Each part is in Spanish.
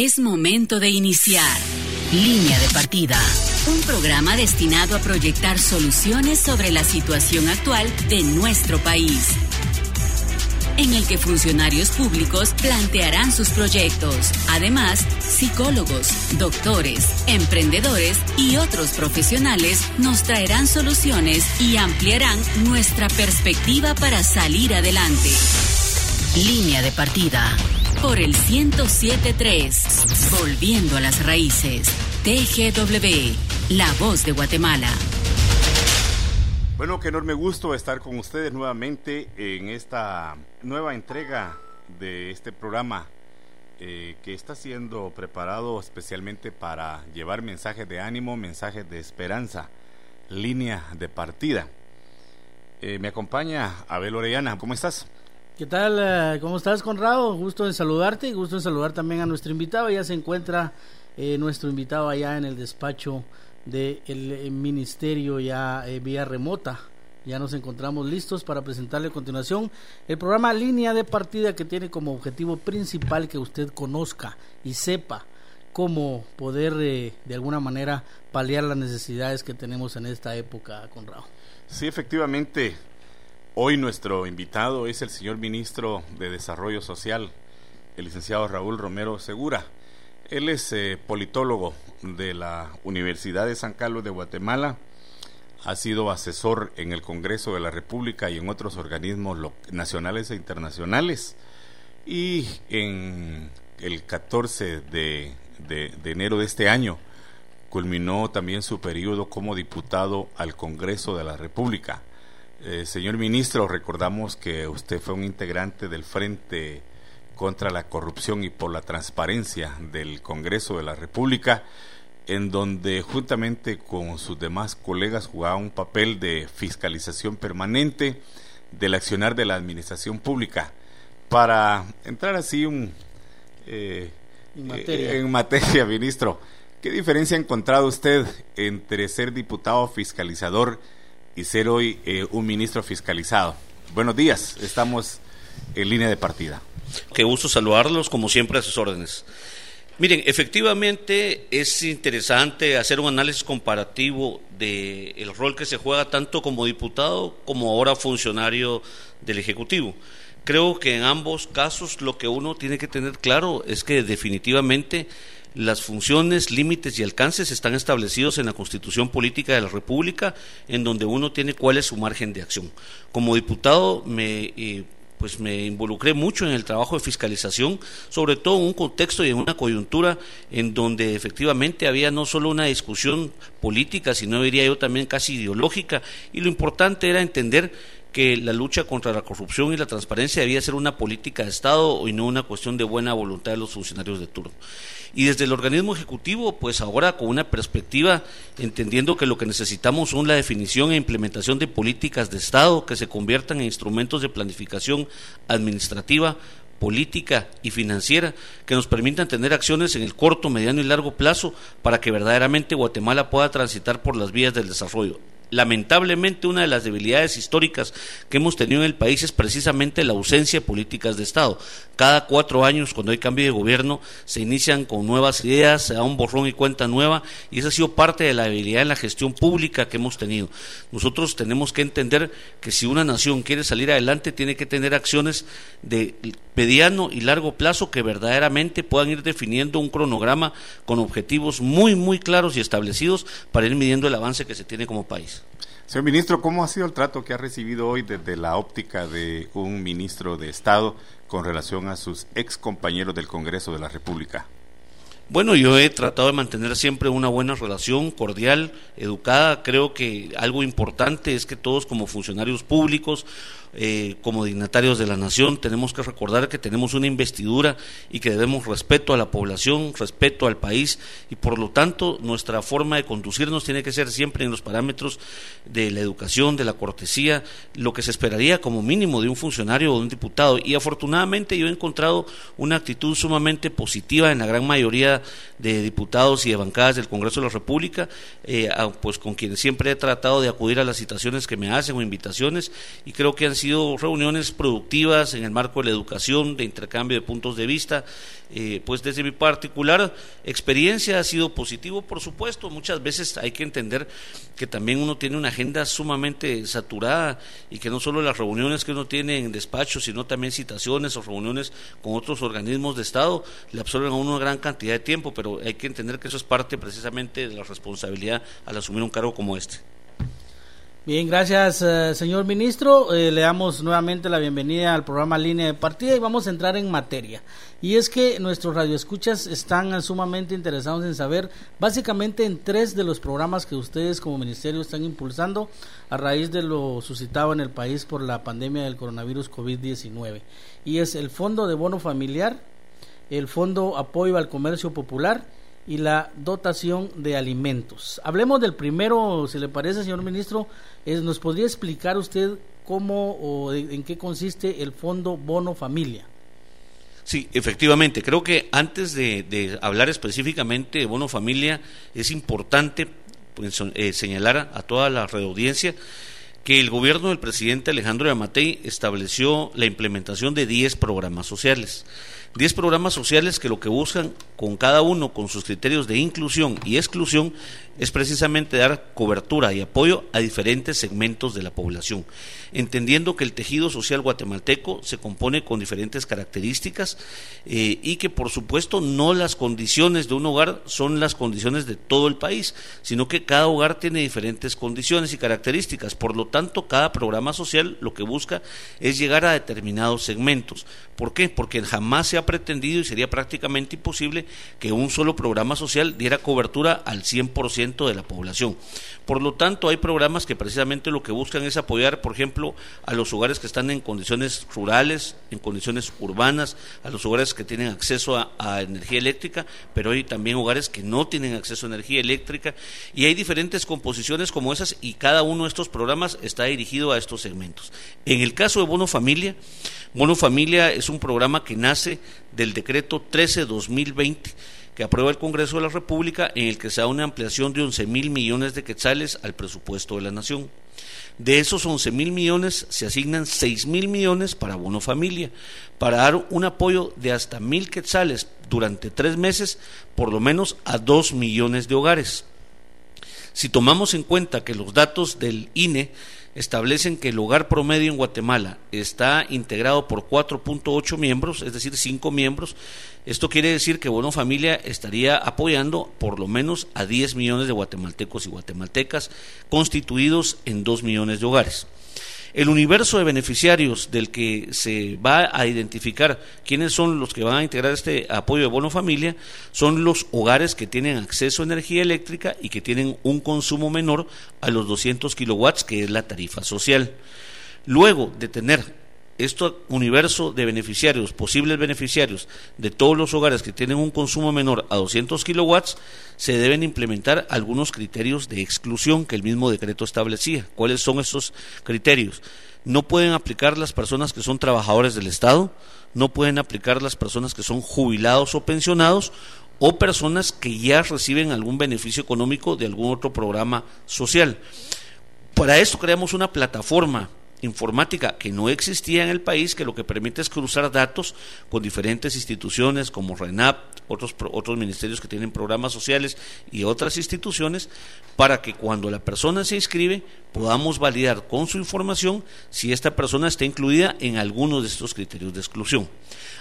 Es momento de iniciar Línea de Partida, un programa destinado a proyectar soluciones sobre la situación actual de nuestro país en el que funcionarios públicos plantearán sus proyectos. Además, psicólogos, doctores, emprendedores y otros profesionales nos traerán soluciones y ampliarán nuestra perspectiva para salir adelante. Línea de partida por el 1073, volviendo a las raíces. TGW, la voz de Guatemala. Bueno, qué enorme gusto estar con ustedes nuevamente en esta nueva entrega de este programa eh, que está siendo preparado especialmente para llevar mensajes de ánimo, mensajes de esperanza, línea de partida. Eh, me acompaña Abel Orellana, ¿cómo estás? ¿Qué tal? Eh, ¿Cómo estás, Conrado? Gusto en saludarte y gusto en saludar también a nuestro invitado. Ya se encuentra nuestro invitado allá en el despacho del ministerio ya eh, vía remota. Ya nos encontramos listos para presentarle a continuación el programa Línea de Partida que tiene como objetivo principal que usted conozca y sepa cómo poder eh, de alguna manera paliar las necesidades que tenemos en esta época, Conrado. Sí, efectivamente, hoy nuestro invitado es el señor ministro de Desarrollo Social, el licenciado Raúl Romero Segura. Él es eh, politólogo de la Universidad de San Carlos de Guatemala, ha sido asesor en el Congreso de la República y en otros organismos nacionales e internacionales. Y en el 14 de, enero de este año culminó también su periodo como diputado al Congreso de la República. Eh, señor ministro, recordamos que usted fue un integrante del Frente contra la corrupción y por la transparencia del Congreso de la República, en donde juntamente con sus demás colegas jugaba un papel de fiscalización permanente del accionar de la administración pública. Para entrar así un, eh, en, materia. en materia, ministro, ¿qué diferencia ha encontrado usted entre ser diputado fiscalizador y ser hoy eh, un ministro fiscalizado? Buenos días, estamos en línea de partida. Qué gusto saludarlos, como siempre, a sus órdenes. Miren, efectivamente es interesante hacer un análisis comparativo del el rol que se juega tanto como diputado como ahora funcionario del Ejecutivo. Creo que en ambos casos lo que uno tiene que tener claro es que definitivamente las funciones, límites y alcances están establecidos en la Constitución Política de la República, en donde uno tiene cuál es su margen de acción. Como diputado me eh, pues me involucré mucho en el trabajo de fiscalización, sobre todo en un contexto y en una coyuntura en donde efectivamente había no solo una discusión política, sino diría yo también casi ideológica, y lo importante era entender que la lucha contra la corrupción y la transparencia debía ser una política de Estado y no una cuestión de buena voluntad de los funcionarios de turno. Y desde el organismo ejecutivo, pues ahora con una perspectiva, entendiendo que lo que necesitamos son la definición e implementación de políticas de Estado que se conviertan en instrumentos de planificación administrativa, política y financiera que nos permitan tener acciones en el corto, mediano y largo plazo para que verdaderamente Guatemala pueda transitar por las vías del desarrollo lamentablemente una de las debilidades históricas que hemos tenido en el país es precisamente la ausencia de políticas de Estado. Cada cuatro años, cuando hay cambio de gobierno, se inician con nuevas ideas, se da un borrón y cuenta nueva, y esa ha sido parte de la debilidad en la gestión pública que hemos tenido. Nosotros tenemos que entender que si una nación quiere salir adelante, tiene que tener acciones de mediano y largo plazo que verdaderamente puedan ir definiendo un cronograma con objetivos muy, muy claros y establecidos para ir midiendo el avance que se tiene como país. Señor ministro, ¿cómo ha sido el trato que ha recibido hoy desde la óptica de un ministro de Estado con relación a sus ex compañeros del Congreso de la República? Bueno, yo he tratado de mantener siempre una buena relación, cordial, educada. Creo que algo importante es que todos como funcionarios públicos eh, como dignatarios de la nación, tenemos que recordar que tenemos una investidura y que debemos respeto a la población, respeto al país y por lo tanto nuestra forma de conducirnos tiene que ser siempre en los parámetros de la educación, de la cortesía, lo que se esperaría como mínimo de un funcionario o de un diputado. Y afortunadamente yo he encontrado una actitud sumamente positiva en la gran mayoría de diputados y de bancadas del Congreso de la República, eh, pues con quienes siempre he tratado de acudir a las citaciones que me hacen o invitaciones y creo que han sido reuniones productivas en el marco de la educación, de intercambio de puntos de vista. Eh, pues desde mi particular experiencia ha sido positivo, por supuesto. Muchas veces hay que entender que también uno tiene una agenda sumamente saturada y que no solo las reuniones que uno tiene en despacho, sino también citaciones o reuniones con otros organismos de Estado le absorben a uno una gran cantidad de tiempo, pero hay que entender que eso es parte precisamente de la responsabilidad al asumir un cargo como este. Bien, gracias, eh, señor ministro. Eh, le damos nuevamente la bienvenida al programa Línea de Partida y vamos a entrar en materia. Y es que nuestros radioescuchas están sumamente interesados en saber, básicamente, en tres de los programas que ustedes como ministerio están impulsando a raíz de lo suscitado en el país por la pandemia del coronavirus COVID-19. Y es el Fondo de Bono Familiar, el Fondo Apoyo al Comercio Popular y la dotación de alimentos. Hablemos del primero, si le parece, señor ministro, es, ¿nos podría explicar usted cómo o en qué consiste el Fondo Bono Familia? Sí, efectivamente. Creo que antes de, hablar específicamente de Bono Familia, es importante pues, eh, señalar a toda la red audiencia que el gobierno del presidente Alejandro Yamatei estableció la implementación de 10 programas sociales. 10 programas sociales que lo que buscan con cada uno, con sus criterios de inclusión y exclusión, es precisamente dar cobertura y apoyo a diferentes segmentos de la población, entendiendo que el tejido social guatemalteco se compone con diferentes características eh, y que por supuesto no las condiciones de un hogar son las condiciones de todo el país, sino que cada hogar tiene diferentes condiciones y características. Por lo tanto, cada programa social lo que busca es llegar a determinados segmentos. ¿Por qué? Porque jamás se ha pretendido y sería prácticamente imposible que un solo programa social diera cobertura al 100% de la población. Por lo tanto, hay programas que precisamente lo que buscan es apoyar, por ejemplo, a los hogares que están en condiciones rurales, en condiciones urbanas, a los hogares que tienen acceso a, energía eléctrica, pero hay también hogares que no tienen acceso a energía eléctrica y hay diferentes composiciones como esas y cada uno de estos programas está dirigido a estos segmentos. En el caso de Bono Familia, Bono Familia es un programa que nace del decreto 13-2020 que aprueba el Congreso de la República en el que se da una ampliación de 11 mil millones de quetzales al presupuesto de la Nación. De esos 11 mil millones se asignan 6 mil millones para bono familia, para dar un apoyo de hasta mil quetzales durante tres meses, por lo menos a 2 millones de hogares. Si tomamos en cuenta que los datos del INE establecen que el hogar promedio en Guatemala está integrado por 4.8 miembros, es decir, 5 miembros. Esto quiere decir que Bono Familia estaría apoyando por lo menos a 10 millones de guatemaltecos y guatemaltecas constituidos en 2 millones de hogares. El universo de beneficiarios del que se va a identificar quiénes son los que van a integrar este apoyo de bono familia son los hogares que tienen acceso a energía eléctrica y que tienen un consumo menor a los 200 kilowatts, que es la tarifa social. Luego de tener este universo de beneficiarios, posibles beneficiarios de todos los hogares que tienen un consumo menor a 200 kilowatts, se deben implementar algunos criterios de exclusión que el mismo decreto establecía. ¿Cuáles son esos criterios? No pueden aplicar las personas que son trabajadores del Estado, no pueden aplicar las personas que son jubilados o pensionados o personas que ya reciben algún beneficio económico de algún otro programa social. Para esto creamos una plataforma informática que no existía en el país, que lo que permite es cruzar datos con diferentes instituciones como RENAP, otros, otros ministerios que tienen programas sociales y otras instituciones, para que cuando la persona se inscribe podamos validar con su información si esta persona está incluida en alguno de estos criterios de exclusión.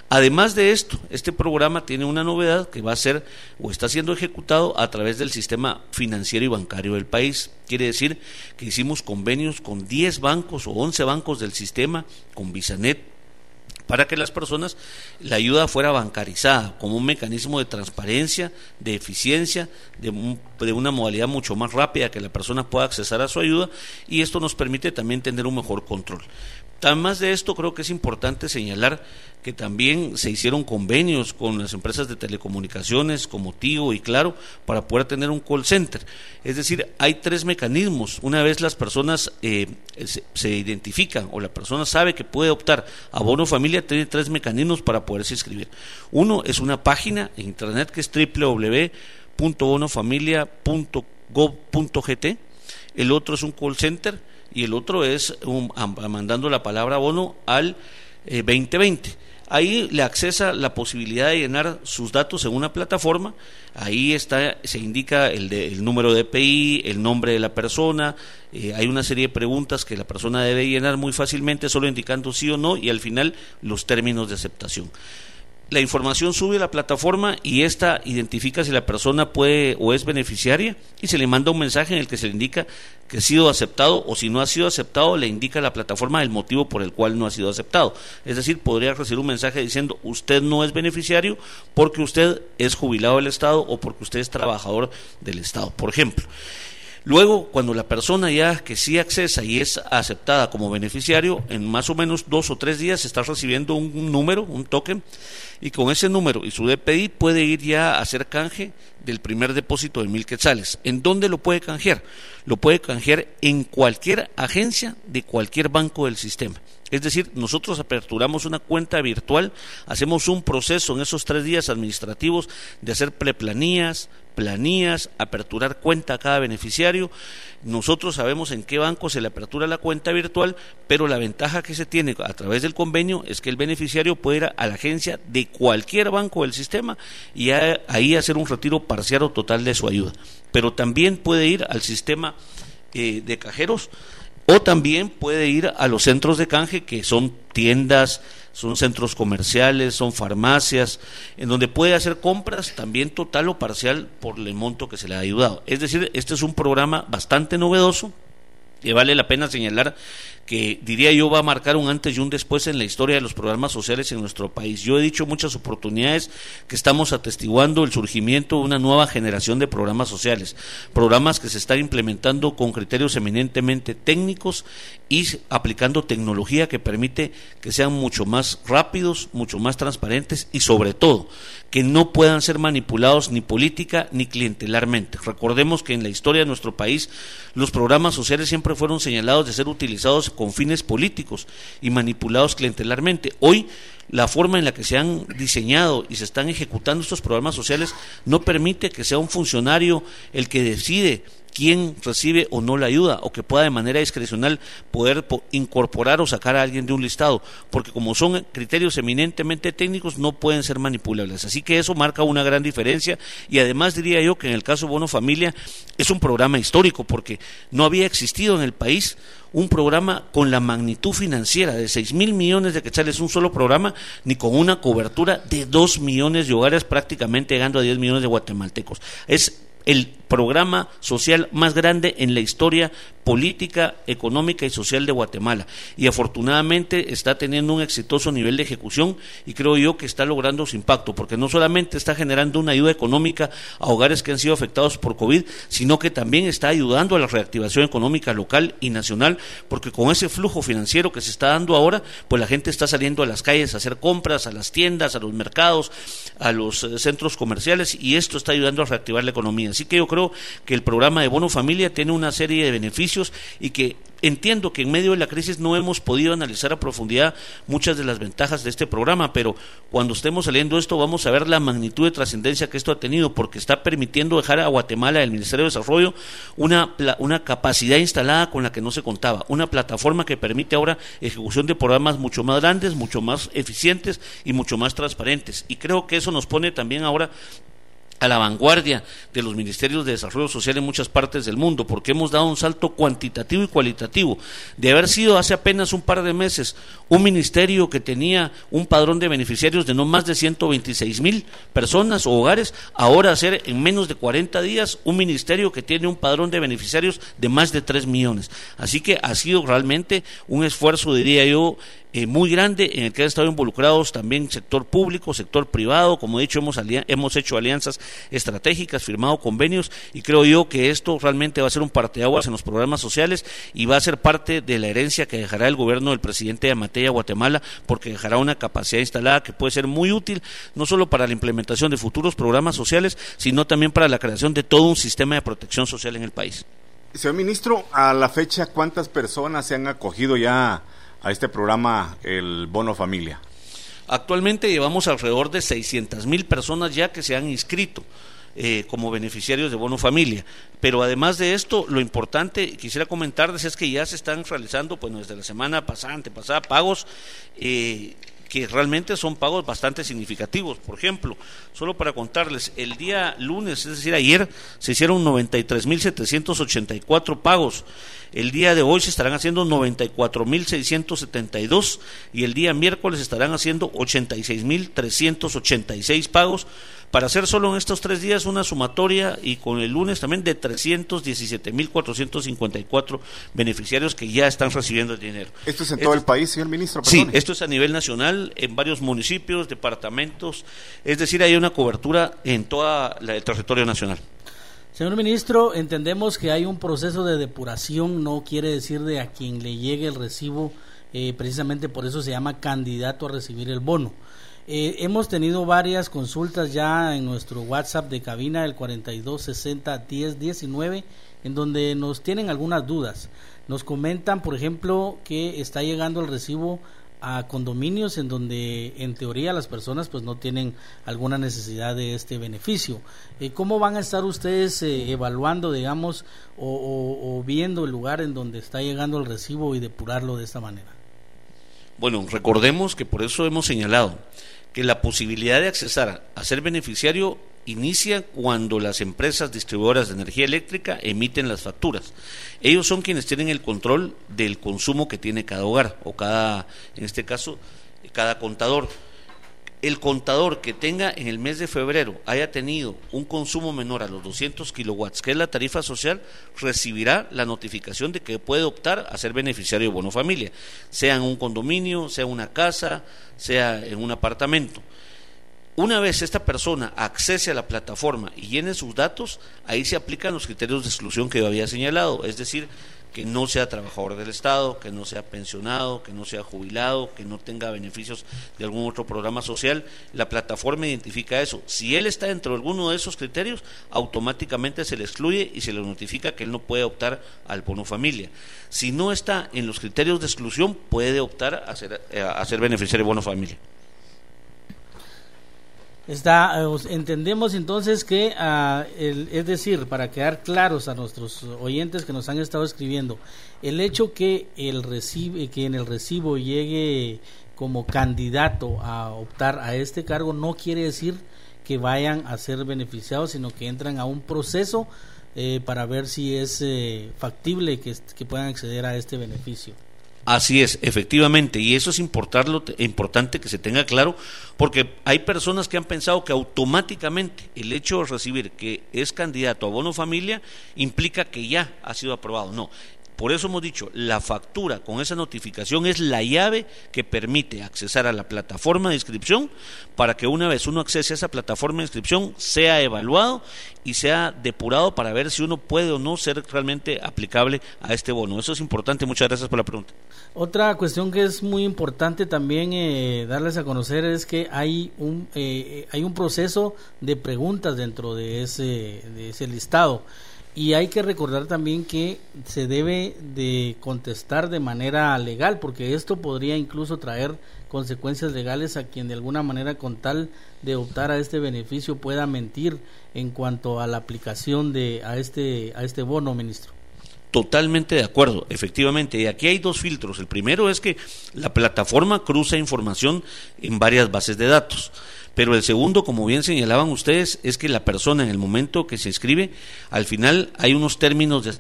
Además de esto, este programa tiene una novedad que va a ser o está siendo ejecutado a través del sistema financiero y bancario del país. Quiere decir que hicimos convenios con 10 bancos o 11 bancos del sistema, con Visanet, para que las personas la ayuda fuera bancarizada como un mecanismo de transparencia, de eficiencia, de, de, una modalidad mucho más rápida que la persona pueda accesar a su ayuda y esto nos permite también tener un mejor control. Además de esto, creo que es importante señalar que también se hicieron convenios con las empresas de telecomunicaciones como Tigo y Claro para poder tener un call center. Es decir, hay tres mecanismos. Una vez las personas eh, se, identifican o la persona sabe que puede optar a bono familia, tiene tres mecanismos para poderse inscribir. Uno es una página en internet que es www.bonofamilia.gov.gt. El otro es un call center y el otro es mandando la palabra bono al 2020. Eh, Ahí le accesa la posibilidad de llenar sus datos en una plataforma. Ahí está, se indica el, el número de EPI, el nombre de la persona. Eh, hay una serie de preguntas que la persona debe llenar muy fácilmente, solo indicando sí o no, y al final los términos de aceptación la información sube a la plataforma y esta identifica si la persona puede o es beneficiaria y se le manda un mensaje en el que se le indica que ha sido aceptado o si no ha sido aceptado le indica a la plataforma el motivo por el cual no ha sido aceptado. Es decir, podría recibir un mensaje diciendo usted no es beneficiario porque usted es jubilado del Estado o porque usted es trabajador del Estado, por ejemplo. Luego, cuando la persona ya que sí accesa y es aceptada como beneficiario, en más o menos dos o tres días está recibiendo un número, un token, y con ese número y su DPI puede ir ya a hacer canje del primer depósito de mil quetzales. ¿En dónde lo puede canjear? Lo puede canjear en cualquier agencia de cualquier banco del sistema. Es decir, nosotros aperturamos una cuenta virtual, hacemos un proceso en esos tres días administrativos de hacer preplanías, planías, aperturar cuenta a cada beneficiario. Nosotros sabemos en qué banco se le apertura la cuenta virtual, pero la ventaja que se tiene a través del convenio es que el beneficiario puede ir a la agencia de cualquier banco del sistema y ahí hacer un retiro parcial o total de su ayuda. Pero también puede ir al sistema eh, de cajeros o también puede ir a los centros de canje que son tiendas, son centros comerciales, son farmacias, en donde puede hacer compras también total o parcial por el monto que se le ha ayudado. Es decir, este es un programa bastante novedoso y vale la pena señalar que diría yo va a marcar un antes y un después en la historia de los programas sociales en nuestro país. Yo he dicho muchas oportunidades que estamos atestiguando el surgimiento de una nueva generación de programas sociales, programas que se están implementando con criterios eminentemente técnicos y aplicando tecnología que permite que sean mucho más rápidos, mucho más transparentes y sobre todo que no puedan ser manipulados ni política ni clientelarmente. Recordemos que en la historia de nuestro país los programas sociales siempre fueron señalados de ser utilizados con fines políticos y manipulados clientelarmente. Hoy la forma en la que se han diseñado y se están ejecutando estos programas sociales no permite que sea un funcionario el que decide quién recibe o no la ayuda o que pueda de manera discrecional poder incorporar o sacar a alguien de un listado, porque como son criterios eminentemente técnicos no pueden ser manipulables. Así que eso marca una gran diferencia y además diría yo que en el caso Bono Familia es un programa histórico porque no había existido en el país un programa con la magnitud financiera de 6 mil millones de quetzales, un solo programa, ni con una cobertura de 2 millones de hogares, prácticamente llegando a 10 millones de guatemaltecos. Es el programa social más grande en la historia política, económica y social de Guatemala. Y afortunadamente está teniendo un exitoso nivel de ejecución y creo yo que está logrando su impacto, porque no solamente está generando una ayuda económica a hogares que han sido afectados por COVID, sino que también está ayudando a la reactivación económica local y nacional, porque con ese flujo financiero que se está dando ahora, pues la gente está saliendo a las calles a hacer compras, a las tiendas, a los mercados, a los eh, centros comerciales y esto está ayudando a reactivar la economía. Así que yo creo que el programa de Bono Familia tiene una serie de beneficios y que entiendo que en medio de la crisis no hemos podido analizar a profundidad muchas de las ventajas de este programa, pero cuando estemos saliendo esto vamos a ver la magnitud de trascendencia que esto ha tenido, porque está permitiendo dejar a Guatemala, el Ministerio de Desarrollo, una, una capacidad instalada con la que no se contaba, una plataforma que permite ahora ejecución de programas mucho más grandes, mucho más eficientes y mucho más transparentes. Y creo que eso nos pone también ahora a la vanguardia de los ministerios de desarrollo social en muchas partes del mundo, porque hemos dado un salto cuantitativo y cualitativo. De haber sido hace apenas un par de meses un ministerio que tenía un padrón de beneficiarios de no más de 126 mil personas o hogares, ahora ser en menos de 40 días un ministerio que tiene un padrón de beneficiarios de más de 3 millones. Así que ha sido realmente un esfuerzo, diría yo, eh, muy grande en el que han estado involucrados también sector público, sector privado, como he dicho, hemos, hemos hecho alianzas estratégicas, firmado convenios y creo yo que esto realmente va a ser un parteaguas en los programas sociales y va a ser parte de la herencia que dejará el gobierno del presidente de Guatemala porque dejará una capacidad instalada que puede ser muy útil no solo para la implementación de futuros programas sociales, sino también para la creación de todo un sistema de protección social en el país. Señor ministro, a la fecha, ¿cuántas personas se han acogido ya a este programa, el Bono Familia? Actualmente llevamos alrededor de 600 mil personas ya que se han inscrito. eh, como beneficiarios de bono familia. Pero además de esto, lo importante, quisiera comentarles, es que ya se están realizando, pues desde la semana pasada, antepasada, pagos eh, que realmente son pagos bastante significativos. Por ejemplo, solo para contarles, el día lunes, es decir, ayer, se hicieron 93.784 pagos. El día de hoy se estarán haciendo 94.672 y el día miércoles estarán haciendo 86.386 pagos para hacer solo en estos tres días una sumatoria y con el lunes también de 317.454 beneficiarios que ya están recibiendo el dinero. ¿Esto es en todo el país, señor ministro? Sí, esto es a nivel nacional, en varios municipios, departamentos, es decir, hay una cobertura en todo el territorio nacional. Señor ministro, entendemos que hay un proceso de depuración, no quiere decir de a quien le llegue el recibo, eh, precisamente por eso se llama candidato a recibir el bono. Eh, hemos tenido varias consultas ya en nuestro WhatsApp de cabina, el 4260-1019, en donde nos tienen algunas dudas. Nos comentan, por ejemplo, que está llegando el recibo a condominios en donde en teoría las personas pues no tienen alguna necesidad de este beneficio. Eh, ¿Cómo van a estar ustedes eh, evaluando, digamos, o, viendo el lugar en donde está llegando el recibo y depurarlo de esta manera? Bueno, recordemos que por eso hemos señalado que la posibilidad de accesar a ser beneficiario inicia cuando las empresas distribuidoras de energía eléctrica emiten las facturas. Ellos son quienes tienen el control del consumo que tiene cada hogar o cada, en este caso, cada contador. El contador que tenga en el mes de febrero haya tenido un consumo menor a los 200 kilowatts, que es la tarifa social, recibirá la notificación de que puede optar a ser beneficiario de bono familia, sea en un condominio, sea en una casa, sea en un apartamento. Una vez esta persona accese a la plataforma y llene sus datos, ahí se aplican los criterios de exclusión que yo había señalado, es decir, que no sea trabajador del Estado, que no sea pensionado, que no sea jubilado, que no tenga beneficios de algún otro programa social. La plataforma identifica eso. Si él está dentro de alguno de esos criterios, automáticamente se le excluye y se le notifica que él no puede optar al bono familia. Si no está en los criterios de exclusión, puede optar a ser, eh, a beneficiario de bono familia. Está, eh, entendemos entonces que, ah, es decir, para quedar claros a nuestros oyentes que nos han estado escribiendo, el hecho que, el recibe, que en el recibo llegue como candidato a optar a este cargo no quiere decir que vayan a ser beneficiados, sino que entran a un proceso eh, para ver si es eh, factible que puedan acceder a este beneficio. Así es, efectivamente, y eso es importante que se tenga claro, porque hay personas que han pensado que automáticamente el hecho de recibir que es candidato a bono familia implica que ya ha sido aprobado. No, por eso hemos dicho, la factura con esa notificación es la llave que permite accesar a la plataforma de inscripción para que una vez uno accese a esa plataforma de inscripción sea evaluado y sea depurado para ver si uno puede o no ser realmente aplicable a este bono. Eso es importante. Muchas gracias por la pregunta. Otra cuestión que es muy importante también eh, darles a conocer es que hay un, eh, hay un proceso de preguntas dentro de ese, de ese listado. Y hay que recordar también que se debe de contestar de manera legal, porque esto podría incluso traer consecuencias legales a quien de alguna manera con tal de optar a este beneficio pueda mentir en cuanto a la aplicación de a este a este bono, ministro. Totalmente de acuerdo, efectivamente. Y aquí hay dos filtros. El primero es que la plataforma cruza información en varias bases de datos. Pero el segundo, como bien señalaban ustedes, es que la persona en el momento que se inscribe, al final hay unos términos de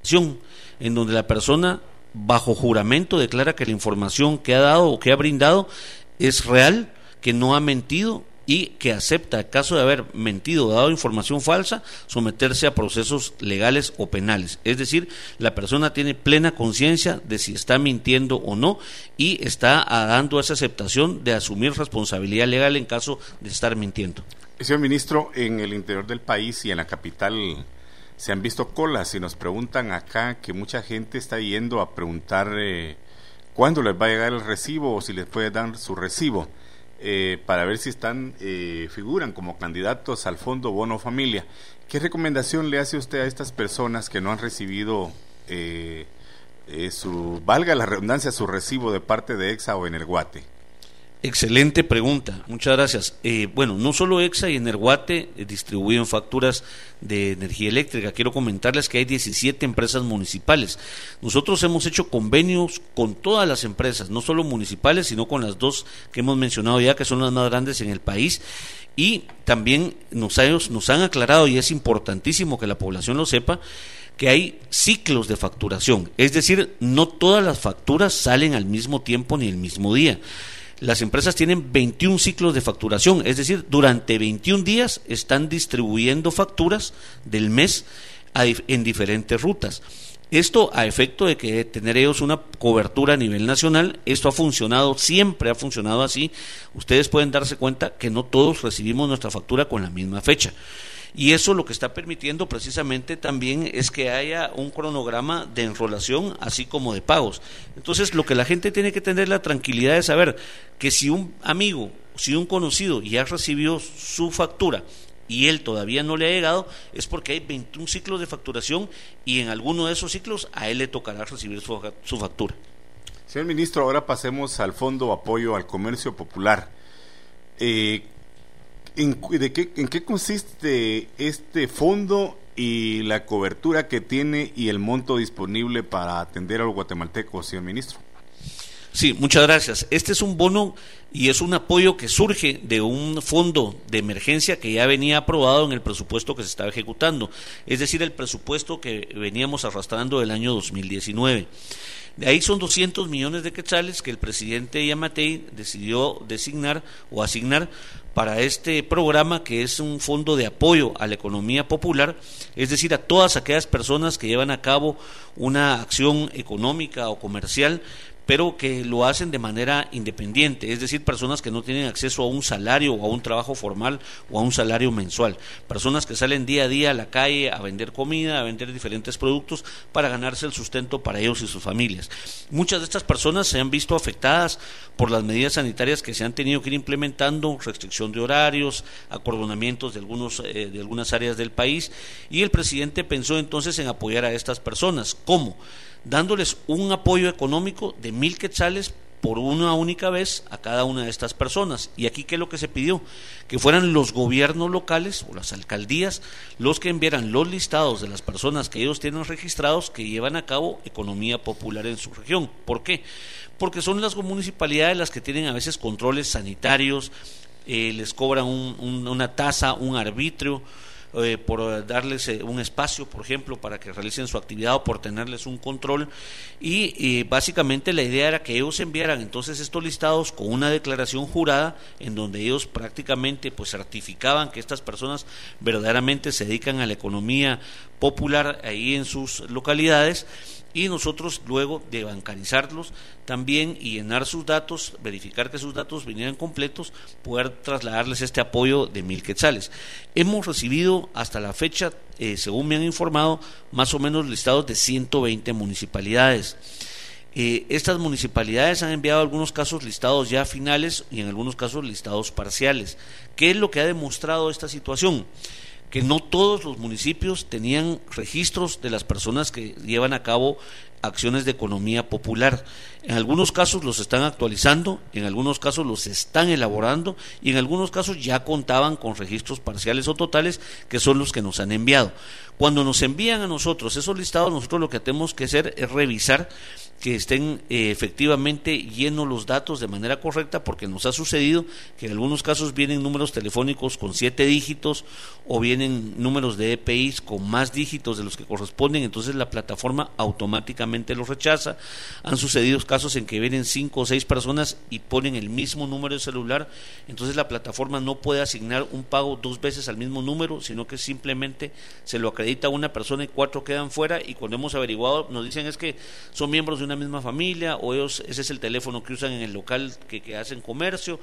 acción en donde la persona bajo juramento declara que la información que ha dado o que ha brindado es real, que no ha mentido y que acepta, en caso de haber mentido o dado información falsa, someterse a procesos legales o penales. Es decir, la persona tiene plena conciencia de si está mintiendo o no y está dando esa aceptación de asumir responsabilidad legal en caso de estar mintiendo. Señor ministro, en el interior del país y en la capital se han visto colas y nos preguntan acá que mucha gente está yendo a preguntar eh, cuándo les va a llegar el recibo o si les puede dar su recibo. Eh, para ver si están eh, figuran como candidatos al fondo bono familia. ¿Qué recomendación le hace usted a estas personas que no han recibido eh, su valga la redundancia su recibo de parte de EXA o en el Guate? Excelente pregunta, muchas gracias. Eh, bueno, no solo EXA y Energuate eh, distribuyen facturas de energía eléctrica, quiero comentarles que hay 17 empresas municipales. Nosotros hemos hecho convenios con todas las empresas, no solo municipales, sino con las dos que hemos mencionado ya, que son las más grandes en el país. Y también nos, nos han aclarado, y es importantísimo que la población lo sepa, que hay ciclos de facturación, es decir, no todas las facturas salen al mismo tiempo ni el mismo día las empresas tienen 21 ciclos de facturación, es decir, durante 21 días están distribuyendo facturas del mes en diferentes rutas. Esto a efecto de que tener ellos una cobertura a nivel nacional, esto ha funcionado, siempre ha funcionado así. Ustedes pueden darse cuenta que no todos recibimos nuestra factura con la misma fecha. Y eso lo que está permitiendo precisamente también es que haya un cronograma de enrolación así como de pagos. Entonces, lo que la gente tiene que tener la tranquilidad de saber que si un amigo, si un conocido ya recibió su factura y él todavía no le ha llegado, es porque hay 21 ciclos de facturación y en alguno de esos ciclos a él le tocará recibir su, factura. Señor ministro, ahora pasemos al Fondo Apoyo al Comercio Popular. Eh, ¿En, de qué, ¿En qué consiste este fondo y la cobertura que tiene y el monto disponible para atender a los guatemaltecos, señor ministro? Sí, muchas gracias. Este es un bono y es un apoyo que surge de un fondo de emergencia que ya venía aprobado en el presupuesto que se estaba ejecutando, es decir, el presupuesto que veníamos arrastrando del año 2019. De ahí son 200 millones de quetzales que el presidente Yamatei decidió designar o asignar para este programa que es un fondo de apoyo a la economía popular, es decir, a todas aquellas personas que llevan a cabo una acción económica o comercial pero que lo hacen de manera independiente, es decir, personas que no tienen acceso a un salario o a un trabajo formal o a un salario mensual, personas que salen día a día a la calle a vender comida, a vender diferentes productos para ganarse el sustento para ellos y sus familias. Muchas de estas personas se han visto afectadas por las medidas sanitarias que se han tenido que ir implementando, restricción de horarios, acordonamientos de, algunos, eh, de algunas áreas del país, y el presidente pensó entonces en apoyar a estas personas. ¿Cómo? Dándoles un apoyo económico de mil quetzales por una única vez a cada una de estas personas. Y aquí, ¿qué es lo que se pidió? Que fueran los gobiernos locales o las alcaldías los que enviaran los listados de las personas que ellos tienen registrados que llevan a cabo economía popular en su región. ¿Por qué? Porque son las municipalidades las que tienen a veces controles sanitarios, eh, les cobran una tasa, un arbitrio eh, por darles eh, un espacio, por ejemplo, para que realicen su actividad o por tenerles un control. Y básicamente la idea era que ellos enviaran entonces estos listados con una declaración jurada en donde ellos prácticamente pues certificaban que estas personas verdaderamente se dedican a la economía popular ahí en sus localidades y nosotros luego de bancarizarlos también y llenar sus datos, verificar que sus datos vinieran completos, poder trasladarles este apoyo de mil quetzales. Hemos recibido hasta la fecha, eh, según me han informado, más o menos listados de 120 municipalidades. Eh, estas municipalidades han enviado algunos casos listados ya finales y en algunos casos listados parciales. ¿Qué es lo que ha demostrado esta situación? Que no todos los municipios tenían registros de las personas que llevan a cabo acciones de economía popular. En algunos casos los están actualizando, en algunos casos los están elaborando y en algunos casos ya contaban con registros parciales o totales que son los que nos han enviado. Cuando nos envían a nosotros esos listados, nosotros lo que tenemos que hacer es revisar que estén eh, efectivamente llenos los datos de manera correcta, porque nos ha sucedido que en algunos casos vienen números telefónicos con siete dígitos o vienen números de EPIs con más dígitos de los que corresponden, entonces la plataforma automáticamente los rechaza. Han sucedido casos en que vienen cinco o seis personas y ponen el mismo número de celular, entonces la plataforma no puede asignar un pago dos veces al mismo número, sino que simplemente se lo acredita una persona y cuatro quedan fuera y cuando hemos averiguado nos dicen es que son miembros de una misma familia o ellos, ese es el teléfono que usan en el local que, hacen comercio.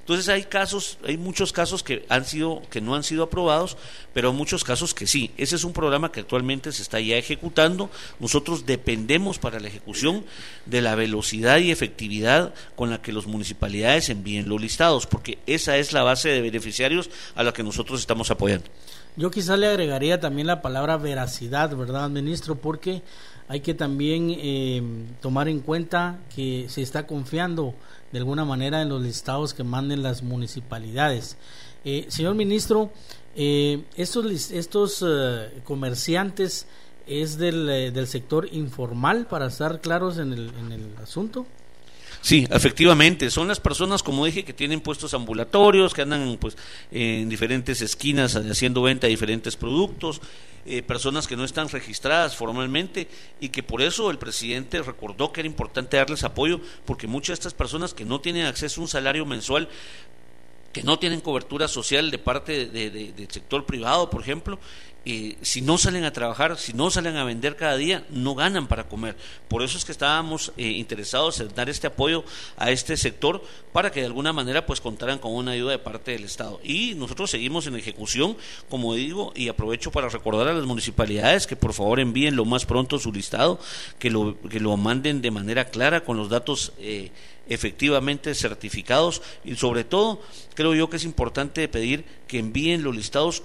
Entonces hay casos, hay muchos casos que han sido, que no han sido aprobados, pero muchos casos que sí. Ese es un programa que actualmente se está ya ejecutando. Nosotros dependemos para la ejecución de la velocidad y efectividad con la que las municipalidades envíen los listados, porque esa es la base de beneficiarios a la que nosotros estamos apoyando. Yo quizás le agregaría también la palabra veracidad, ¿verdad, ministro? Porque hay que también eh, tomar en cuenta que se está confiando de alguna manera en los listados que manden las municipalidades. Eh, señor ministro, eh, estos, estos comerciantes es del, del sector informal, para estar claros en el, en el asunto. Sí, efectivamente, son las personas, como dije, que tienen puestos ambulatorios, que andan pues en diferentes esquinas haciendo venta de diferentes productos, eh, personas que no están registradas formalmente y que por eso el presidente recordó que era importante darles apoyo, porque muchas de estas personas que no tienen acceso a un salario mensual que no tienen cobertura social de parte del sector privado, por ejemplo, eh, si no salen a trabajar, si no salen a vender cada día, no ganan para comer. Por eso es que estábamos eh, interesados en dar este apoyo a este sector para que de alguna manera pues contaran con una ayuda de parte del Estado. Y nosotros seguimos en ejecución, como digo, y aprovecho para recordar a las municipalidades que por favor envíen lo más pronto su listado, que lo, que lo manden de manera clara con los datos eh, efectivamente certificados y sobre todo creo yo que es importante pedir que envíen los listados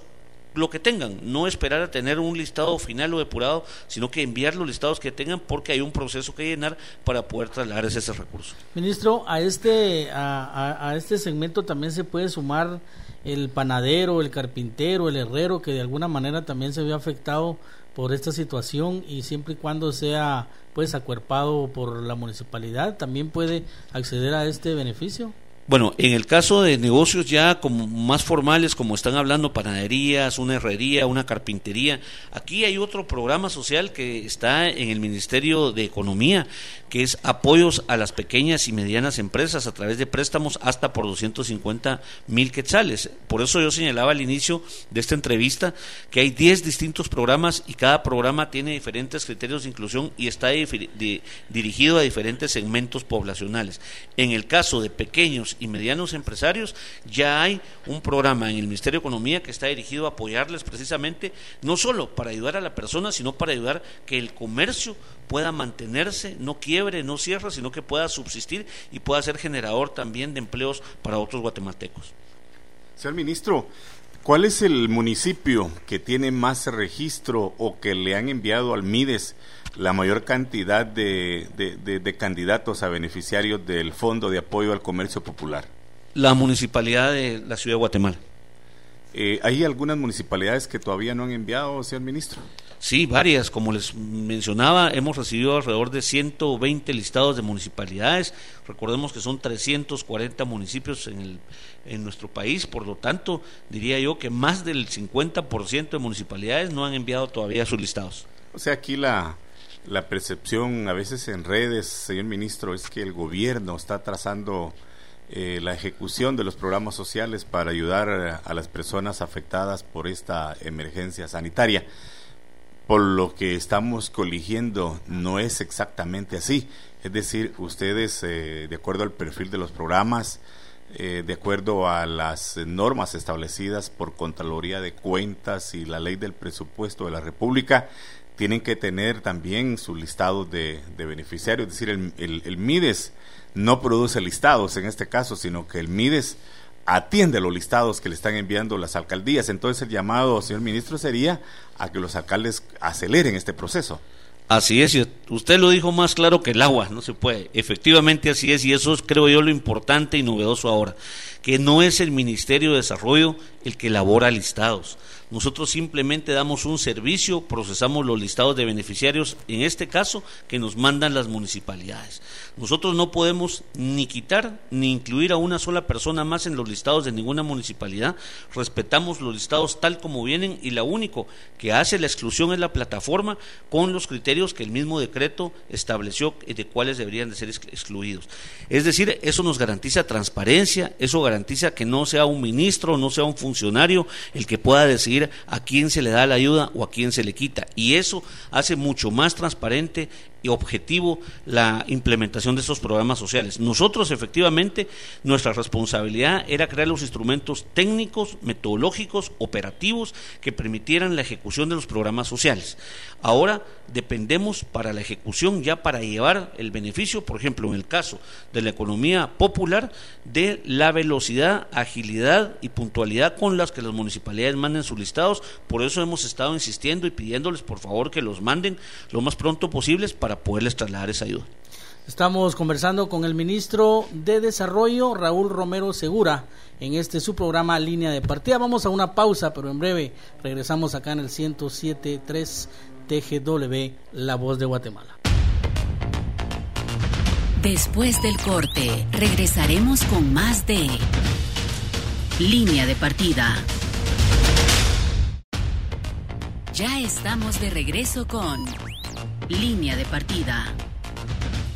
lo que tengan, no esperar a tener un listado final o depurado, sino que enviar los listados que tengan porque hay un proceso que llenar para poder trasladar ese recurso. Ministro, a este, a, a este segmento también se puede sumar el panadero, el carpintero, el herrero, que de alguna manera también se vio afectado por esta situación y siempre y cuando sea pues acuerpado por la municipalidad, también puede acceder a este beneficio. Bueno, en el caso de negocios ya como más formales, como están hablando panaderías, una herrería, una carpintería, aquí hay otro programa social que está en el Ministerio de Economía, que es apoyos a las pequeñas y medianas empresas a través de préstamos hasta por 250 mil quetzales. Por eso yo señalaba al inicio de esta entrevista que hay 10 distintos programas y cada programa tiene diferentes criterios de inclusión y está dirigido a diferentes segmentos poblacionales. En el caso de pequeños y medianos empresarios, ya hay un programa en el Ministerio de Economía que está dirigido a apoyarles precisamente, no solo para ayudar a la persona, sino para ayudar que el comercio pueda mantenerse, no quiebre, no cierre, sino que pueda subsistir y pueda ser generador también de empleos para otros guatemaltecos. Señor ministro, ¿cuál es el municipio que tiene más registro o que le han enviado al MIDES la mayor cantidad de, de, candidatos a beneficiarios del Fondo de Apoyo al Comercio Popular? La municipalidad de la Ciudad de Guatemala. Eh, ¿Hay algunas municipalidades que todavía no han enviado, señor ministro? Sí, varias. Como les mencionaba, hemos recibido alrededor de 120 listados de municipalidades. Recordemos que son 340 municipios en, el, en nuestro país. Por lo tanto, diría yo que más del 50% de municipalidades no han enviado todavía sus listados. O sea, aquí la, la percepción a veces en redes, señor ministro, es que el gobierno está trazando eh, la ejecución de los programas sociales para ayudar a las personas afectadas por esta emergencia sanitaria. Por lo que estamos coligiendo, no es exactamente así. Es decir, ustedes, eh, de acuerdo al perfil de los programas, eh, de acuerdo a las normas establecidas por Contraloría de Cuentas y la ley del presupuesto de la República, tienen que tener también su listado de, beneficiarios, es decir, el, MIDES no produce listados en este caso, sino que el MIDES atiende los listados que le están enviando las alcaldías. Entonces el llamado, señor ministro, sería a que los alcaldes aceleren este proceso. Así es, usted lo dijo más claro que el agua, no se puede. Efectivamente así es, y eso es creo yo lo importante y novedoso ahora, que no es el Ministerio de Desarrollo el que elabora listados. Nosotros simplemente damos un servicio, procesamos los listados de beneficiarios, en este caso, que nos mandan las municipalidades. Nosotros no podemos ni quitar ni incluir a una sola persona más en los listados de ninguna municipalidad. Respetamos los listados tal como vienen y lo único que hace la exclusión es la plataforma con los criterios que el mismo decreto estableció de cuáles deberían de ser excluidos. Es decir, eso nos garantiza transparencia, eso garantiza que no sea un ministro, no sea un funcionario el que pueda decidir a quién se le da la ayuda o a quién se le quita. Y eso hace mucho más transparente objetivo la implementación de estos programas sociales. Nosotros, efectivamente, nuestra responsabilidad era crear los instrumentos técnicos, metodológicos, operativos que permitieran la ejecución de los programas sociales. Ahora dependemos para la ejecución, ya para llevar el beneficio, por ejemplo, en el caso de la economía popular, de la velocidad, agilidad y puntualidad con las que las municipalidades manden sus listados. Por eso hemos estado insistiendo y pidiéndoles, por favor, que los manden lo más pronto posible para poderles trasladar esa ayuda. Estamos conversando con el ministro de Desarrollo, Raúl Romero Segura, en este su programa Línea de Partida. Vamos a una pausa, pero en breve regresamos acá en el 107.3 TGW, La Voz de Guatemala. Después del corte, regresaremos con más de Línea de Partida. Ya estamos de regreso con Línea de Partida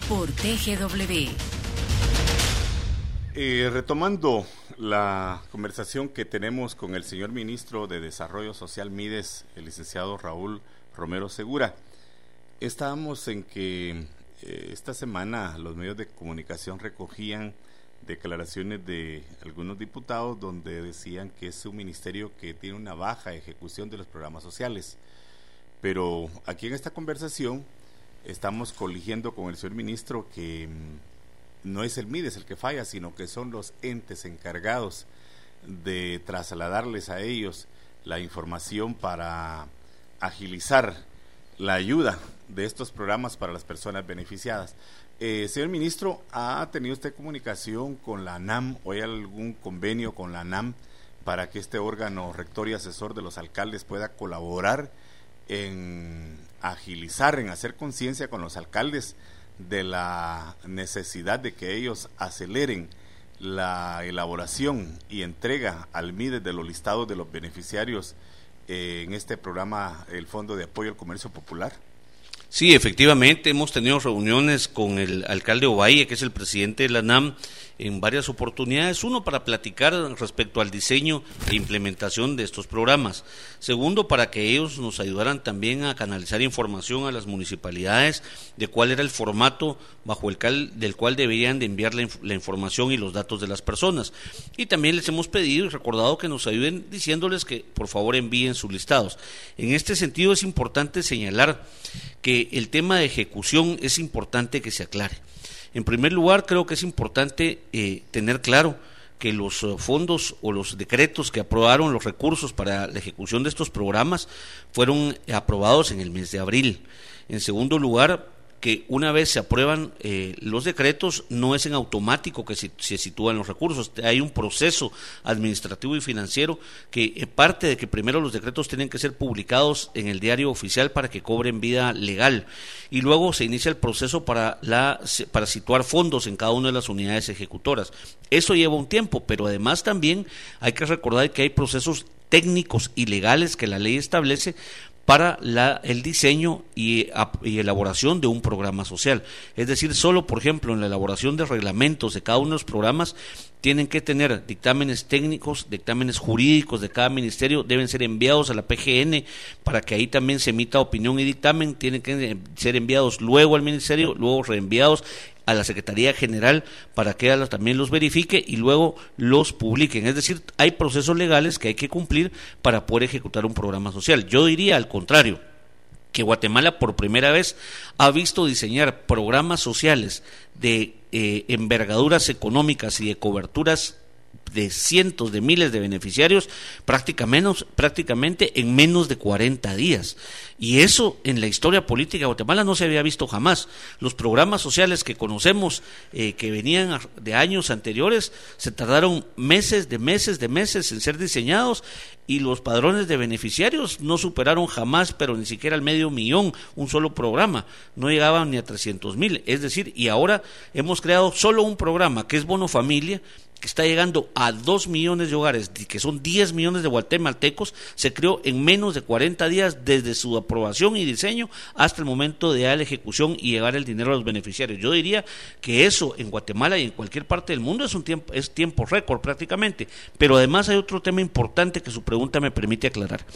por TGW. Eh, retomando la conversación que tenemos con el señor ministro de Desarrollo Social Mides, el licenciado Raúl Romero Segura, estábamos en que eh, esta semana los medios de comunicación recogían declaraciones de algunos diputados donde decían que es un ministerio que tiene una baja ejecución de los programas sociales. Pero aquí en esta conversación estamos coligiendo con el señor ministro que mm, no es el MIDES el que falla, sino que son los entes encargados de trasladarles a ellos la información para agilizar la ayuda de estos programas para las personas beneficiadas. Eh, señor ministro, ¿ha tenido usted comunicación con la NAM o hay algún convenio con la NAM para que este órgano rector y asesor de los alcaldes pueda colaborar en agilizar, en hacer conciencia con los alcaldes de la necesidad de que ellos aceleren la elaboración y entrega al MIDE de los listados de los beneficiarios eh, en este programa, el Fondo de Apoyo al Comercio Popular? Sí, efectivamente, hemos tenido reuniones con el alcalde Ovalle, que es el presidente de la NAM, en varias oportunidades. Uno, para platicar respecto al diseño e implementación de estos programas. Segundo, para que ellos nos ayudaran también a canalizar información a las municipalidades de cuál era el formato bajo el cual debían de enviar la, información y los datos de las personas. Y también les hemos pedido y recordado que nos ayuden diciéndoles que por favor envíen sus listados. En este sentido es importante señalar que el tema de ejecución es importante que se aclare. En primer lugar, creo que es importante eh, tener claro que los eh, fondos o los decretos que aprobaron los recursos para la ejecución de estos programas fueron aprobados en el mes de abril. En segundo lugar, que una vez se aprueban eh, los decretos, no es en automático que se, sitúan los recursos. Hay un proceso administrativo y financiero que eh, parte de que primero los decretos tienen que ser publicados en el diario oficial para que cobren vida legal. Y luego se inicia el proceso para, la, para situar fondos en cada una de las unidades ejecutoras. Eso lleva un tiempo, pero además también hay que recordar que hay procesos técnicos y legales que la ley establece para la, el diseño y, y, elaboración de un programa social. Es decir, solo, por ejemplo, en la elaboración de reglamentos de cada uno de los programas, tienen que tener dictámenes técnicos, dictámenes jurídicos de cada ministerio, deben ser enviados a la PGN para que ahí también se emita opinión y dictamen, tienen que ser enviados luego al ministerio, luego reenviados a la Secretaría General para que ella también los verifique y luego los publiquen. Es decir, hay procesos legales que hay que cumplir para poder ejecutar un programa social. Yo diría al contrario, que Guatemala por primera vez ha visto diseñar programas sociales de eh, envergaduras económicas y de coberturas de cientos de miles de beneficiarios prácticamente, prácticamente en menos de 40 días. Y eso en la historia política de Guatemala no se había visto jamás. Los programas sociales que conocemos, eh, que venían de años anteriores, se tardaron meses de meses de meses en ser diseñados y los padrones de beneficiarios no superaron jamás, pero ni siquiera al medio millón, un solo programa. No llegaban ni a 300 mil. Es decir, y ahora hemos creado solo un programa que es Bono Familia, que está llegando a 2 millones de hogares, que son 10 millones de guatemaltecos, se creó en menos de 40 días desde su aprobación y diseño hasta el momento de la ejecución y llevar el dinero a los beneficiarios. Yo diría que eso en Guatemala y en cualquier parte del mundo es un tiempo, es tiempo récord prácticamente. Pero además hay otro tema importante que su pregunta me permite aclarar.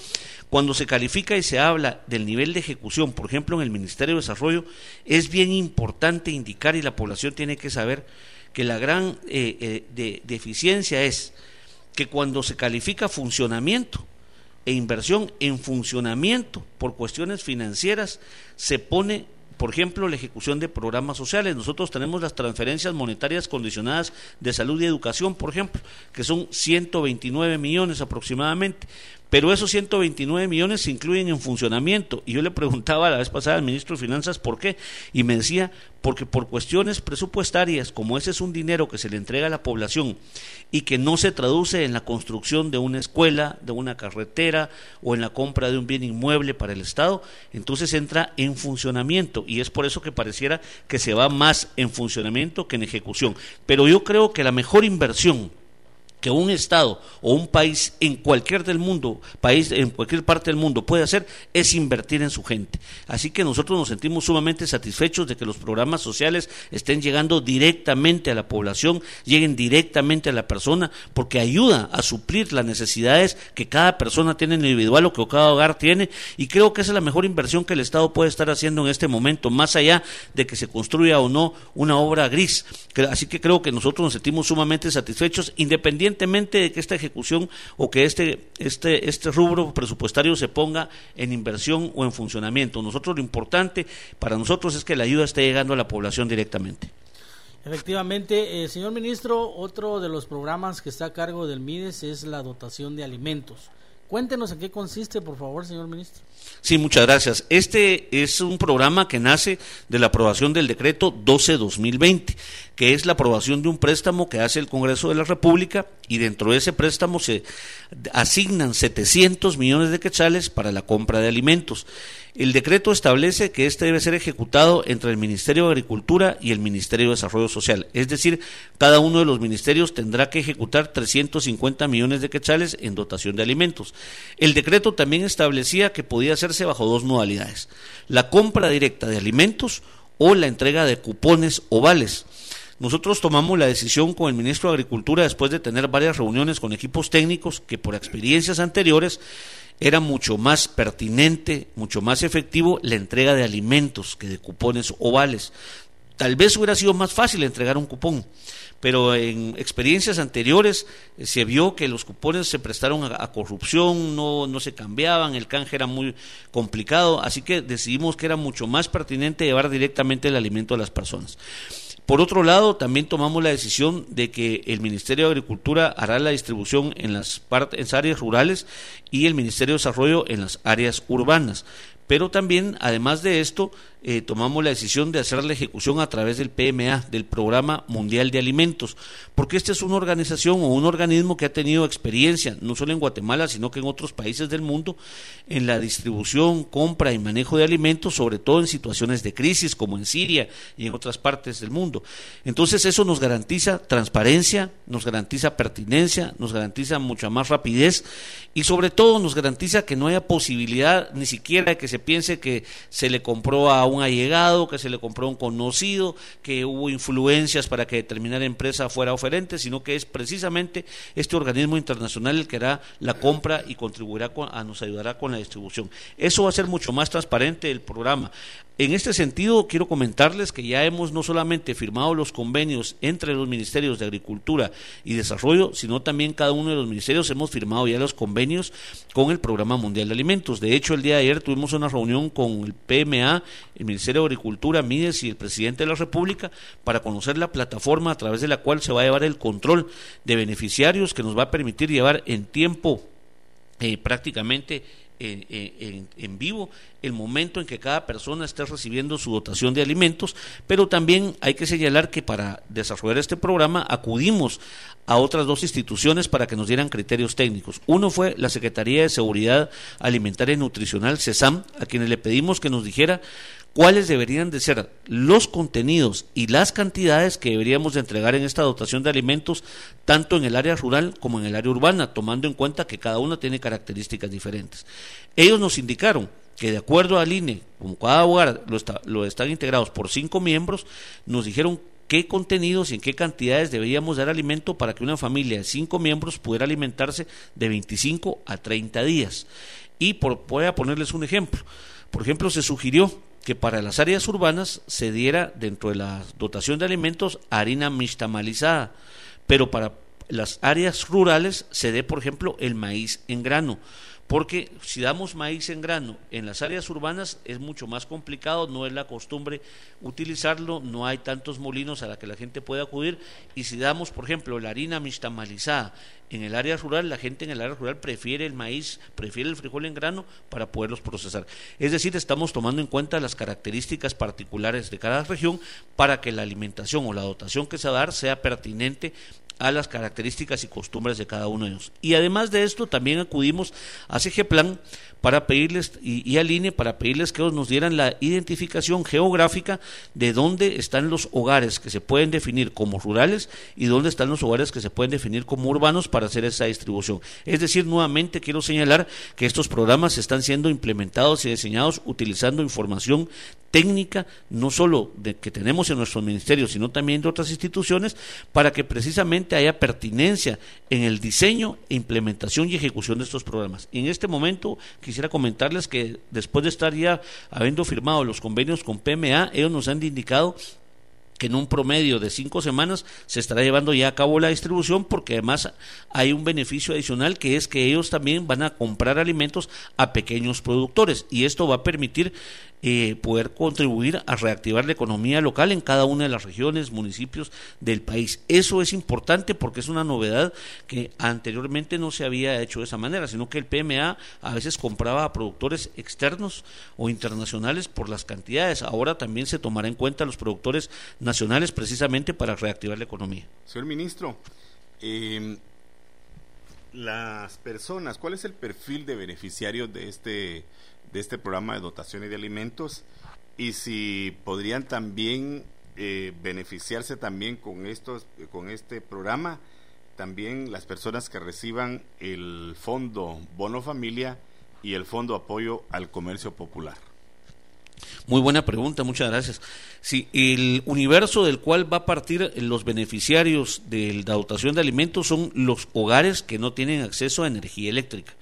Cuando se califica y se habla del nivel de ejecución, por ejemplo en el Ministerio de Desarrollo, es bien importante indicar y la población tiene que saber que la gran eh, eh, deficiencia es que cuando se califica funcionamiento e inversión en funcionamiento por cuestiones financieras, se pone por ejemplo, la ejecución de programas sociales. Nosotros tenemos las transferencias monetarias condicionadas de salud y educación, por ejemplo, que son 129 millones aproximadamente. Pero esos 129 millones se incluyen en funcionamiento. Y yo le preguntaba la vez pasada al ministro de Finanzas por qué. Y me decía, porque por cuestiones presupuestarias, como ese es un dinero que se le entrega a la población y que no se traduce en la construcción de una escuela, de una carretera o en la compra de un bien inmueble para el Estado, entonces entra en funcionamiento. Y es por eso que pareciera que se va más en funcionamiento que en ejecución. Pero yo creo que la mejor inversión que un Estado o un país en cualquier del mundo, país en cualquier parte del mundo puede hacer es invertir en su gente. Así que nosotros nos sentimos sumamente satisfechos de que los programas sociales estén llegando directamente a la población, lleguen directamente a la persona, porque ayuda a suplir las necesidades que cada persona tiene individual o que cada hogar tiene. Y creo que esa es la mejor inversión que el Estado puede estar haciendo en este momento, más allá de que se construya o no una obra gris. Así que creo que nosotros nos sentimos sumamente satisfechos, independientemente independientemente de que esta ejecución o que este, este, este rubro presupuestario se ponga en inversión o en funcionamiento. Nosotros lo importante para nosotros es que la ayuda esté llegando a la población directamente. Efectivamente, eh, señor ministro, otro de los programas que está a cargo del MIDES es la dotación de alimentos. Cuéntenos en qué consiste, por favor, señor ministro. Sí, muchas gracias. Este es un programa que nace de la aprobación del decreto 12-2020, que es la aprobación de un préstamo que hace el Congreso de la República y dentro de ese préstamo se asignan 700 millones de quetzales para la compra de alimentos. El decreto establece que este debe ser ejecutado entre el Ministerio de Agricultura y el Ministerio de Desarrollo Social. Es decir, cada uno de los ministerios tendrá que ejecutar 350 millones de quetzales en dotación de alimentos. El decreto también establecía que podía hacerse bajo dos modalidades. La compra directa de alimentos o la entrega de cupones o vales. Nosotros tomamos la decisión con el ministro de Agricultura después de tener varias reuniones con equipos técnicos que por experiencias anteriores era mucho más pertinente, mucho más efectivo la entrega de alimentos que de cupones ovales. Tal vez hubiera sido más fácil entregar un cupón, pero en experiencias anteriores eh, se vio que los cupones se prestaron a, corrupción, no, no, se cambiaban, el canje era muy complicado, así que decidimos que era mucho más pertinente llevar directamente el alimento a las personas. Por otro lado, también tomamos la decisión de que el Ministerio de Agricultura hará la distribución en las, en áreas rurales y el Ministerio de Desarrollo en las áreas urbanas. Pero también, además de esto, eh, tomamos la decisión de hacer la ejecución a través del PMA, del Programa Mundial de Alimentos, porque esta es una organización o un organismo que ha tenido experiencia, no solo en Guatemala, sino que en otros países del mundo, en la distribución, compra y manejo de alimentos, sobre todo en situaciones de crisis, como en Siria y en otras partes del mundo. Entonces, eso nos garantiza transparencia, nos garantiza pertinencia, nos garantiza mucha más rapidez y, sobre todo, nos garantiza que no haya posibilidad ni siquiera de que se piense que se le compró a un allegado, que se le compró a un conocido, que hubo influencias para que determinada empresa fuera oferente, sino que es precisamente este organismo internacional el que hará la compra y contribuirá a nos ayudará con la distribución. Eso va a ser mucho más transparente el programa. En este sentido, quiero comentarles que ya hemos no solamente firmado los convenios entre los ministerios de Agricultura y Desarrollo, sino también cada uno de los ministerios hemos firmado ya los convenios con el Programa Mundial de Alimentos. De hecho, el día de ayer tuvimos una reunión con el PMA, el Ministerio de Agricultura, MIDES y el presidente de la República para conocer la plataforma a través de la cual se va a llevar el control de beneficiarios que nos va a permitir llevar en tiempo eh, prácticamente en, vivo el momento en que cada persona esté recibiendo su dotación de alimentos, pero también hay que señalar que para desarrollar este programa acudimos a otras dos instituciones para que nos dieran criterios técnicos. Uno fue la Secretaría de Seguridad Alimentaria y Nutricional, CESAM, a quienes le pedimos que nos dijera cuáles deberían de ser los contenidos y las cantidades que deberíamos de entregar en esta dotación de alimentos, tanto en el área rural como en el área urbana, tomando en cuenta que cada una tiene características diferentes. Ellos nos indicaron que de acuerdo al INE, como cada hogar lo, lo están integrados por cinco miembros, nos dijeron qué contenidos y en qué cantidades deberíamos dar alimento para que una familia de cinco miembros pudiera alimentarse de 25 a 30 días. Y por, voy a ponerles un ejemplo. Por ejemplo, se sugirió que para las áreas urbanas se diera dentro de la dotación de alimentos harina mixtamalizada, pero para las áreas rurales se dé, por ejemplo, el maíz en grano porque si damos maíz en grano en las áreas urbanas es mucho más complicado, no es la costumbre utilizarlo, no hay tantos molinos a la que la gente puede acudir y si damos, por ejemplo, la harina mixtamalizada en el área rural, la gente en el área rural prefiere el maíz, prefiere el frijol en grano para poderlos procesar. Es decir, estamos tomando en cuenta las características particulares de cada región para que la alimentación o la dotación que se va a dar sea pertinente a las características y costumbres de cada uno de ellos. Y además de esto, también acudimos a Plan para pedirles y, y, para pedirles que nos dieran la identificación geográfica de dónde están los hogares que se pueden definir como rurales y dónde están los hogares que se pueden definir como urbanos para hacer esa distribución. Es decir, nuevamente quiero señalar que estos programas están siendo implementados y diseñados utilizando información técnica, no solo de que tenemos en nuestros ministerios, sino también de otras instituciones, para que precisamente haya pertinencia en el diseño, implementación y ejecución de estos programas. en este momento quisiera comentarles que después de estar ya habiendo firmado los convenios con PMA, ellos nos han indicado que en un promedio de cinco semanas se estará llevando ya a cabo la distribución porque además hay un beneficio adicional que es que ellos también van a comprar alimentos a pequeños productores y esto va a permitir eh, poder contribuir a reactivar la economía local en cada una de las regiones, municipios del país. Eso es importante porque es una novedad que anteriormente no se había hecho de esa manera, sino que el PMA a veces compraba a productores externos o internacionales por las cantidades. Ahora también se tomará en cuenta los productores nacionales precisamente para reactivar la economía. Señor ministro, em, las personas, ¿cuál es el perfil de beneficiarios de este de este programa de dotaciones de alimentos y si podrían también eh, beneficiarse también con estos con este programa también las personas que reciban el fondo bono familia y el fondo apoyo al comercio popular muy buena pregunta, muchas gracias. Sí, el universo del cual va a partir los beneficiarios de la dotación de alimentos son los hogares que no tienen acceso a energía eléctrica.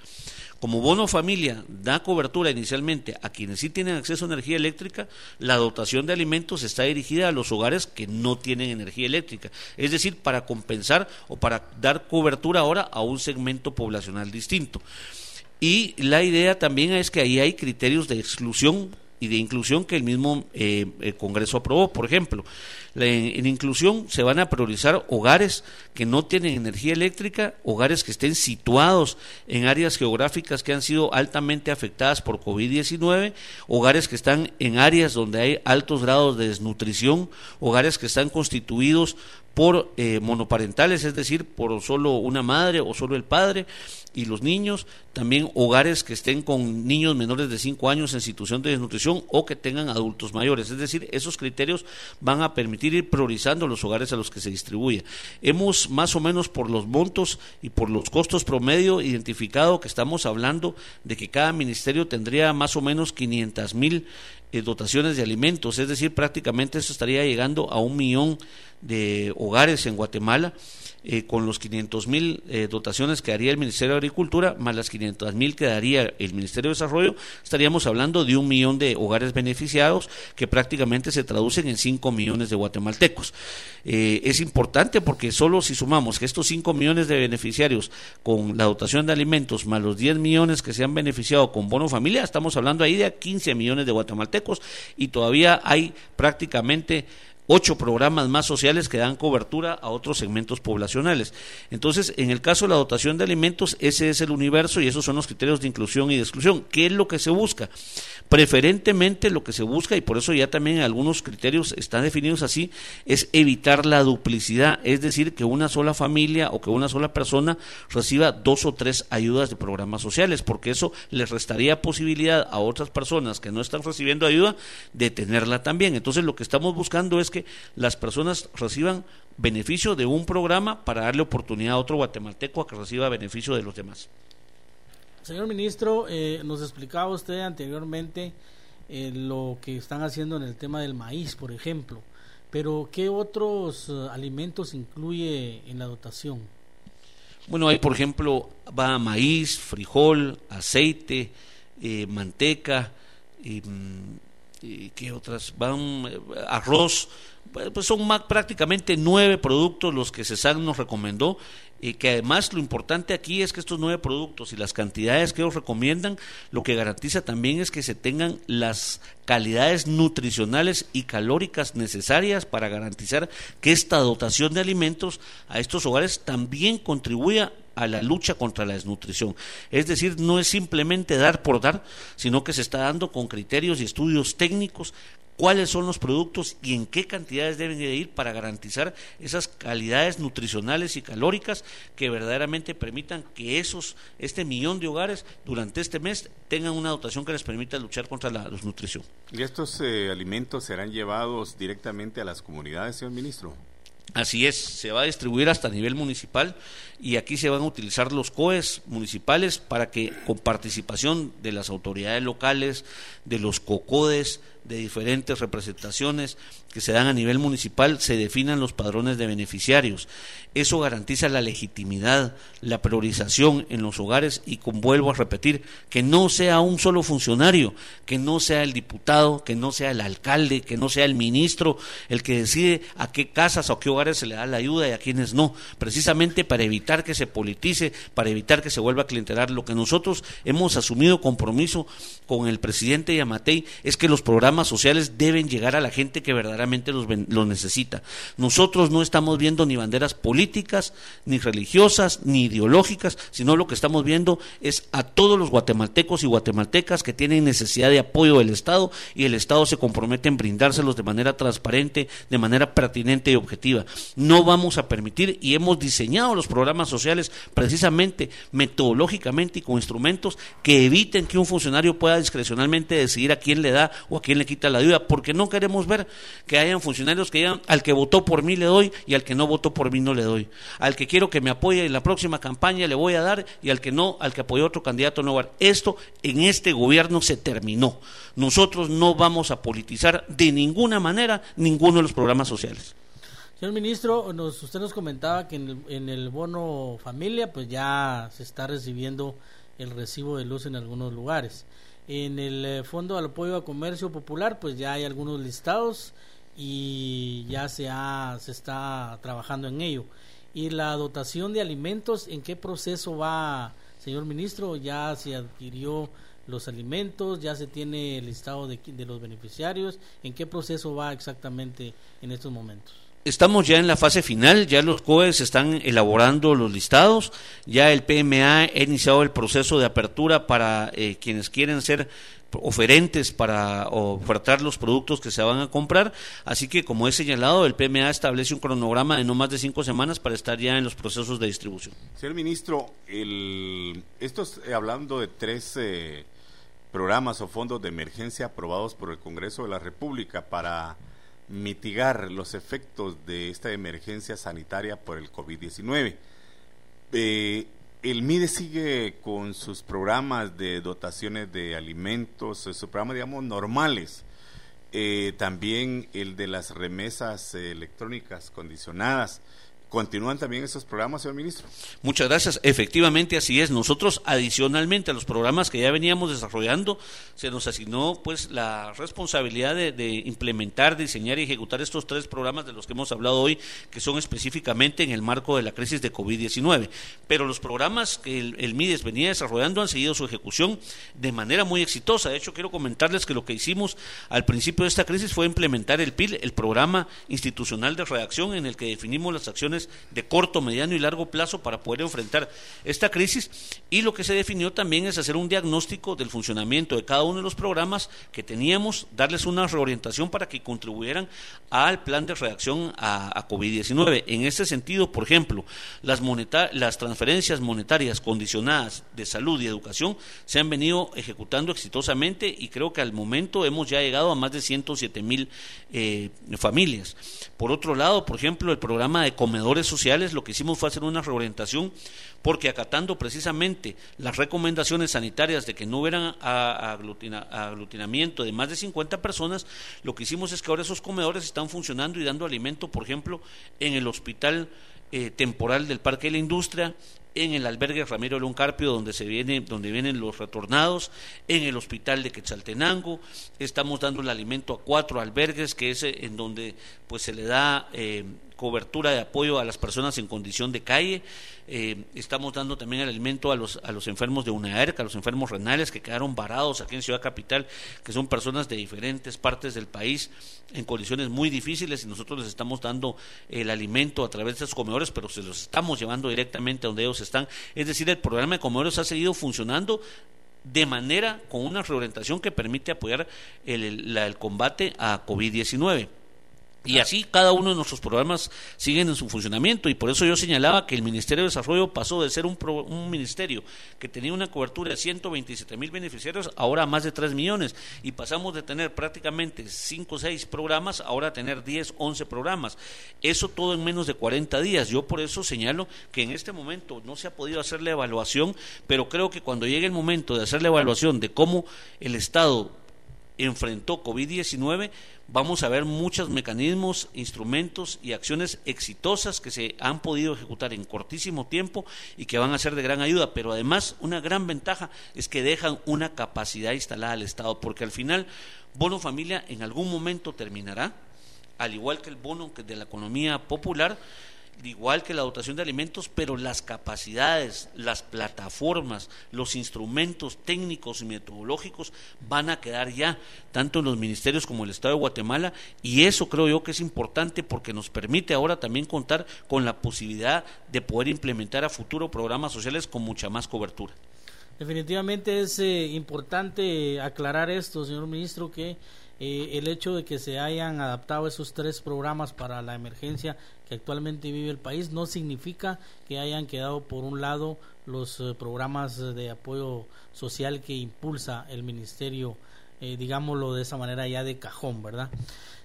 Como Bono Familia da cobertura inicialmente a quienes sí tienen acceso a energía eléctrica, la dotación de alimentos está dirigida a los hogares que no tienen energía eléctrica, es decir, para compensar o para dar cobertura ahora a un segmento poblacional distinto. Y la idea también es que ahí hay criterios de exclusión y de inclusión que el mismo eh, Congreso aprobó. Por ejemplo, en inclusión se van a priorizar hogares que no tienen energía eléctrica, hogares que estén situados en áreas geográficas que han sido altamente afectadas por COVID-19, hogares que están en áreas donde hay altos grados de desnutrición, hogares que están constituidos por eh, monoparentales, es decir, por solo una madre o solo el padre y los niños, también hogares que estén con niños menores de 5 años en situación de desnutrición o que tengan adultos mayores, es decir, esos criterios van a permitir ir priorizando los hogares a los que se distribuye. Hemos más o menos por los montos y por los costos promedio identificado que estamos hablando de que cada ministerio tendría más o menos 500 mil eh, dotaciones de alimentos, es decir, prácticamente esto estaría llegando a un millón de hogares en Guatemala. Eh, con los 500 mil eh, dotaciones que daría el Ministerio de Agricultura, más las 500 mil que daría el Ministerio de Desarrollo, estaríamos hablando de un millón de hogares beneficiados que prácticamente se traducen en 5 millones de guatemaltecos. es importante porque solo si sumamos que estos 5 millones de beneficiarios con la dotación de alimentos, más los 10 millones que se han beneficiado con bono familia, estamos hablando ahí de 15 millones de guatemaltecos y todavía hay prácticamente ocho programas más sociales que dan cobertura a otros segmentos poblacionales. Entonces, en el caso de la dotación de alimentos, ese es el universo y esos son los criterios de inclusión y de exclusión. ¿Qué es lo que se busca? Preferentemente lo que se busca, y por eso ya también algunos criterios están definidos así, es evitar la duplicidad, es decir, que una sola familia o que una sola persona reciba dos o tres ayudas de programas sociales, porque eso les restaría posibilidad a otras personas que no están recibiendo ayuda de tenerla también. Entonces, lo que estamos buscando es que las personas reciban beneficio de un programa para darle oportunidad a otro guatemalteco a que reciba beneficio de los demás. Señor ministro, eh, nos explicaba usted anteriormente eh, lo que están haciendo en el tema del maíz, por ejemplo, pero ¿qué otros eh, alimentos incluye en la dotación? Bueno, hay por ejemplo, va maíz, frijol, aceite, manteca, mm, ¿qué otras? Van arroz, pues son prácticamente nueve productos los que CESAN nos recomendó y que además lo importante aquí es que estos nueve productos y las cantidades que ellos recomiendan, lo que garantiza también es que se tengan las calidades nutricionales y calóricas necesarias para garantizar que esta dotación de alimentos a estos hogares también contribuya a la lucha contra la desnutrición. Es decir, no es simplemente dar por dar, sino que se está dando con criterios y estudios técnicos cuáles son los productos y en qué cantidades deben de ir para garantizar esas calidades nutricionales y calóricas que verdaderamente permitan que esos este millón de hogares durante este mes tengan una dotación que les permita luchar contra la desnutrición. ¿Y estos eh, alimentos serán llevados directamente a las comunidades, señor ministro? Así es, se va a distribuir hasta nivel municipal y aquí se van a utilizar los COES municipales para que con participación de las autoridades locales, de los COCODES, de diferentes representaciones que se dan a nivel municipal, se definan los padrones de beneficiarios. Eso garantiza la legitimidad, la priorización en los hogares y con vuelvo a repetir, que no sea un solo funcionario, que no sea el diputado, que no sea el alcalde, que no sea el ministro el que decide a qué casas o qué hogares se le da la ayuda y a quienes no, precisamente para evitar que se politice, para evitar que se vuelva a clientelar. Lo que nosotros hemos asumido compromiso con el presidente Yamatei es que los programas sociales deben llegar a la gente que verdaderamente los, los necesita. Nosotros no estamos viendo ni banderas políticas, ni religiosas, ni ideológicas, sino lo que estamos viendo es a todos los guatemaltecos y guatemaltecas que tienen necesidad de apoyo del Estado y el Estado se compromete en brindárselos de manera transparente, de manera pertinente y objetiva. No vamos a permitir y hemos diseñado los programas sociales precisamente metodológicamente y con instrumentos que eviten que un funcionario pueda discrecionalmente decidir a quién le da o a quién le quita la ayuda, porque no queremos ver que hayan funcionarios que digan al que votó por mí le doy y al que no votó por mí no le doy. Al que quiero que me apoye en la próxima campaña le voy a dar y al que no, al que apoyó otro candidato no va a dar. Esto en este gobierno se terminó. Nosotros no vamos a politizar de ninguna manera ninguno de los programas sociales. Señor ministro, usted nos comentaba que en el, en el bono familia pues ya se está recibiendo el recibo de luz en algunos lugares. En el eh, Fondo al Apoyo a Comercio Popular, pues ya hay algunos listados y ya se, ha, se está trabajando en ello. ¿Y la dotación de alimentos, en qué proceso va, señor ministro? ¿Ya se adquirió los alimentos? ¿Ya se tiene el listado de, de los beneficiarios? ¿En qué proceso va exactamente en estos momentos? Estamos ya en la fase final, ya los COES están elaborando los listados, ya el PMA ha iniciado el proceso de apertura para eh, quienes quieren ser oferentes para ofertar los productos que se van a comprar. Así que, como he señalado, el PMA establece un cronograma de no más de cinco semanas para estar ya en los procesos de distribución. Señor ministro, esto es eh, hablando de tres eh, programas o fondos de emergencia aprobados por el Congreso de la República para mitigar los efectos de esta emergencia sanitaria por el COVID-19. Eh, el MIDE sigue con sus programas de dotaciones de alimentos, sus programas, digamos, normales. Eh, también el de las remesas electrónicas condicionadas. ¿Continúan también esos programas, señor ministro? Muchas gracias. Efectivamente, así es. Nosotros, adicionalmente a los programas que ya veníamos desarrollando, se nos asignó pues la responsabilidad de, implementar, diseñar y ejecutar estos tres programas de los que hemos hablado hoy, que son específicamente en el marco de la crisis de COVID-19. Pero los programas que el, el, MIDES venía desarrollando han seguido su ejecución de manera muy exitosa. De hecho, quiero comentarles que lo que hicimos al principio de esta crisis fue implementar el PIL, el programa institucional de redacción, en el que definimos las acciones de corto, mediano y largo plazo para poder enfrentar esta crisis y lo que se definió también es hacer un diagnóstico del funcionamiento de cada uno de los programas que teníamos, darles una reorientación para que contribuyeran al plan de reacción a, COVID-19. En este sentido, por ejemplo, las, las transferencias monetarias condicionadas de salud y educación se han venido ejecutando exitosamente y creo que al momento hemos ya llegado a más de 107 mil eh, familias. Por otro lado, por ejemplo, el programa de comedor sociales lo que hicimos fue hacer una reorientación porque acatando precisamente las recomendaciones sanitarias de que no hubieran aglutinamiento de más de 50 personas, lo que hicimos es que ahora esos comedores están funcionando y dando alimento, por ejemplo, en el hospital eh, temporal del Parque de la Industria, en el albergue Ramiro Loncarpio, donde se viene, donde vienen los retornados, en el hospital de Quetzaltenango, estamos dando el alimento a cuatro albergues, que es eh, en donde pues se le da eh, cobertura de apoyo a las personas en condición de calle. Eh, estamos dando también el alimento a los, a los enfermos de UNAERC, a los enfermos renales que quedaron varados aquí en Ciudad Capital, que son personas de diferentes partes del país en condiciones muy difíciles y nosotros les estamos dando el alimento a través de esos comedores, pero se los estamos llevando directamente a donde ellos están. Es decir, el programa de comedores ha seguido funcionando de manera con una reorientación que permite apoyar el, el combate a COVID-19. Y así cada uno de nuestros programas siguen en su funcionamiento y por eso yo señalaba que el Ministerio de Desarrollo pasó de ser un, un ministerio que tenía una cobertura de 127 mil beneficiarios ahora a más de 3 millones y pasamos de tener prácticamente 5 o 6 programas ahora a tener 10, 11 programas. Eso todo en menos de 40 días. Yo por eso señalo que en este momento no se ha podido hacer la evaluación, pero creo que cuando llegue el momento de hacer la evaluación de cómo el Estado enfrentó COVID-19, vamos a ver muchos mecanismos, instrumentos y acciones exitosas que se han podido ejecutar en cortísimo tiempo y que van a ser de gran ayuda, pero además una gran ventaja es que dejan una capacidad instalada al Estado, porque al final bono familia en algún momento terminará, al igual que el bono de la economía popular, igual que la dotación de alimentos, pero las capacidades, las plataformas, los instrumentos técnicos y metodológicos van a quedar ya, tanto en los ministerios como en el Estado de Guatemala, y eso creo yo que es importante porque nos permite ahora también contar con la posibilidad de poder implementar a futuro programas sociales con mucha más cobertura. Definitivamente es eh, importante aclarar esto, señor ministro, que eh, el hecho de que se hayan adaptado esos tres programas para la emergencia que actualmente vive el país no significa que hayan quedado por un lado los eh, programas de apoyo social que impulsa el ministerio, eh, digámoslo de esa manera ya de cajón, ¿verdad?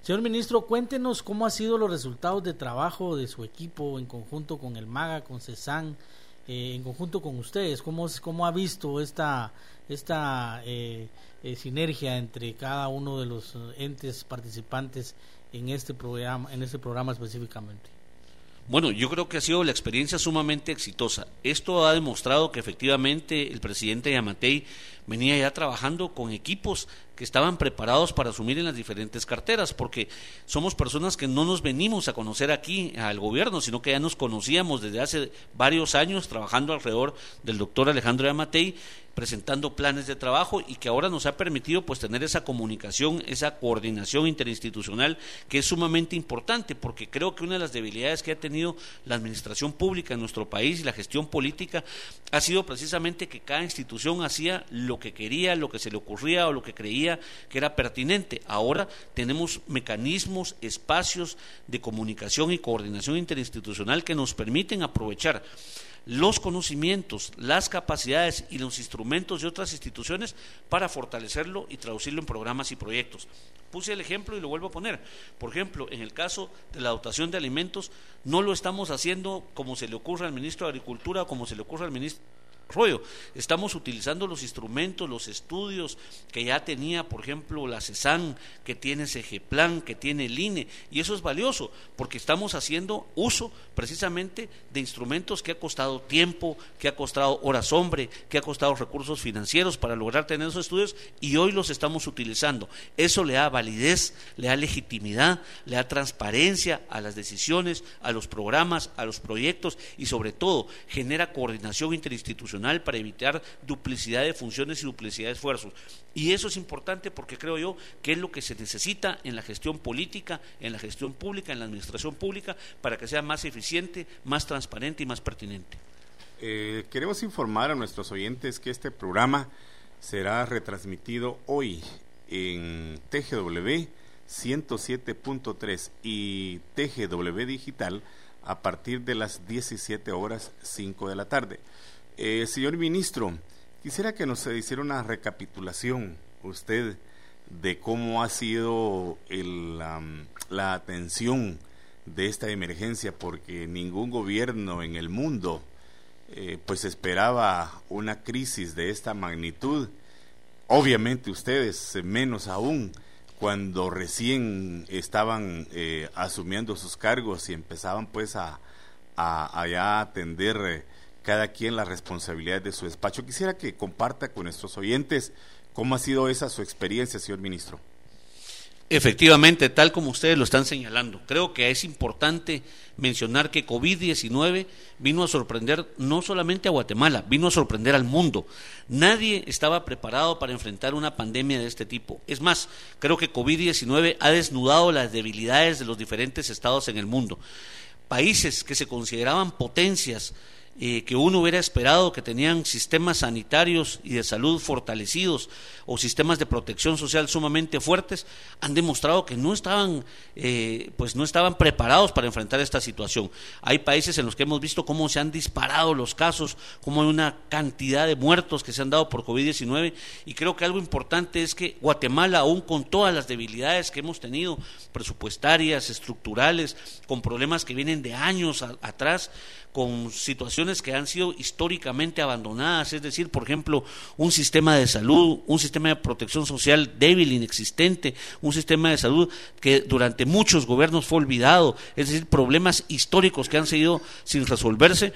Señor ministro, cuéntenos cómo han sido los resultados de trabajo de su equipo en conjunto con el MAGA, con CESAN, en conjunto con ustedes, cómo, cómo ha visto esta, esta eh, sinergia entre cada uno de los entes participantes en este programa, en este programa específicamente. Bueno, yo creo que ha sido la experiencia sumamente exitosa. Esto ha demostrado que efectivamente el presidente Yamatei venía ya trabajando con equipos que estaban preparados para asumir en las diferentes carteras, porque somos personas que no nos venimos a conocer aquí al gobierno, sino que ya nos conocíamos desde hace varios años trabajando alrededor del doctor Alejandro Yamatei presentando planes de trabajo y que ahora nos ha permitido pues tener esa comunicación, esa coordinación interinstitucional que es sumamente importante porque creo que una de las debilidades que ha tenido la administración pública en nuestro país y la gestión política ha sido precisamente que cada institución hacía lo que quería, lo que se le ocurría o lo que creía que era pertinente. Ahora tenemos mecanismos, espacios de comunicación y coordinación interinstitucional que nos permiten aprovechar los conocimientos, las capacidades y los instrumentos de otras instituciones para fortalecerlo y traducirlo en programas y proyectos. Puse el ejemplo y lo vuelvo a poner. Por ejemplo, en el caso de la dotación de alimentos, no lo estamos haciendo como se le ocurre al ministro de Agricultura como se le ocurre al ministro Estamos utilizando los instrumentos, los estudios que ya tenía, por ejemplo, la CESAN, que tiene Plan, que tiene el INE, y eso es valioso, porque estamos haciendo uso precisamente de instrumentos que ha costado tiempo, que ha costado horas hombre, que ha costado recursos financieros para lograr tener esos estudios, y hoy los estamos utilizando. Eso le da validez, le da legitimidad, le da transparencia a las decisiones, a los programas, a los proyectos, y sobre todo genera coordinación interinstitucional para evitar duplicidad de funciones y duplicidad de esfuerzos. Y eso es importante porque creo yo que es lo que se necesita en la gestión política, en la gestión pública, en la administración pública, para que sea más eficiente, más transparente y más pertinente. Eh, queremos informar a nuestros oyentes que este programa será retransmitido hoy en TGW 107.3 y TGW Digital a partir de las 17 horas 5 de la tarde. Eh, señor ministro, quisiera que nos hiciera una recapitulación usted de cómo ha sido la atención de esta emergencia, porque ningún gobierno en el mundo eh, pues esperaba una crisis de esta magnitud. Obviamente ustedes menos aún cuando recién estaban eh, asumiendo sus cargos y empezaban pues a, a, atender eh, cada quien la responsabilidad de su despacho. Quisiera que comparta con nuestros oyentes cómo ha sido esa su experiencia, señor ministro. Efectivamente, tal como ustedes lo están señalando, creo que es importante mencionar que COVID-19 vino a sorprender no solamente a Guatemala, vino a sorprender al mundo. Nadie estaba preparado para enfrentar una pandemia de este tipo. Es más, creo que COVID-19 ha desnudado las debilidades de los diferentes estados en el mundo. Países que se consideraban potencias, que uno hubiera esperado que tenían sistemas sanitarios y de salud fortalecidos o sistemas de protección social sumamente fuertes, han demostrado que no estaban, eh, pues no estaban preparados para enfrentar esta situación. Hay países en los que hemos visto cómo se han disparado los casos, cómo hay una cantidad de muertos que se han dado por COVID-19 y creo que algo importante es que Guatemala, aún con todas las debilidades que hemos tenido, presupuestarias, estructurales, con problemas que vienen de años atrás, con situaciones que han sido históricamente abandonadas, es decir, por ejemplo, un sistema de salud, un sistema de protección social débil, inexistente, un sistema de salud que durante muchos gobiernos fue olvidado, es decir, problemas históricos que han seguido sin resolverse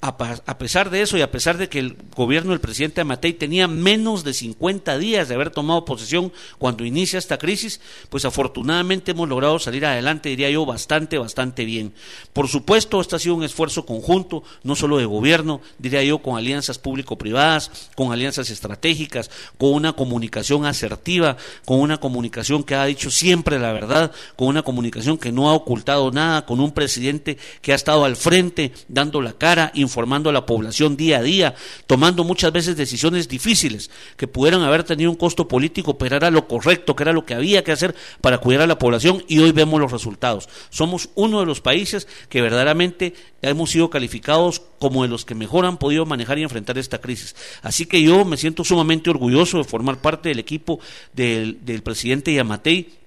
a, pesar de eso y a pesar de que el gobierno del presidente Amatei tenía menos de 50 días de haber tomado posesión cuando inicia esta crisis, pues afortunadamente hemos logrado salir adelante, diría yo, bastante, bastante bien. Por supuesto, este ha sido un esfuerzo conjunto, no solo de gobierno, diría yo, con alianzas público-privadas, con alianzas estratégicas, con una comunicación asertiva, con una comunicación que ha dicho siempre la verdad, con una comunicación que no ha ocultado nada, con un presidente que ha estado al frente, dando la cara, informando a la población día a día, tomando muchas veces decisiones difíciles que pudieran haber tenido un costo político, pero era lo correcto, que era lo que había que hacer para cuidar a la población y hoy vemos los resultados. Somos uno de los países que verdaderamente hemos sido calificados como de los que mejor han podido manejar y enfrentar esta crisis. Así que yo me siento sumamente orgulloso de formar parte del equipo del presidente Yamatei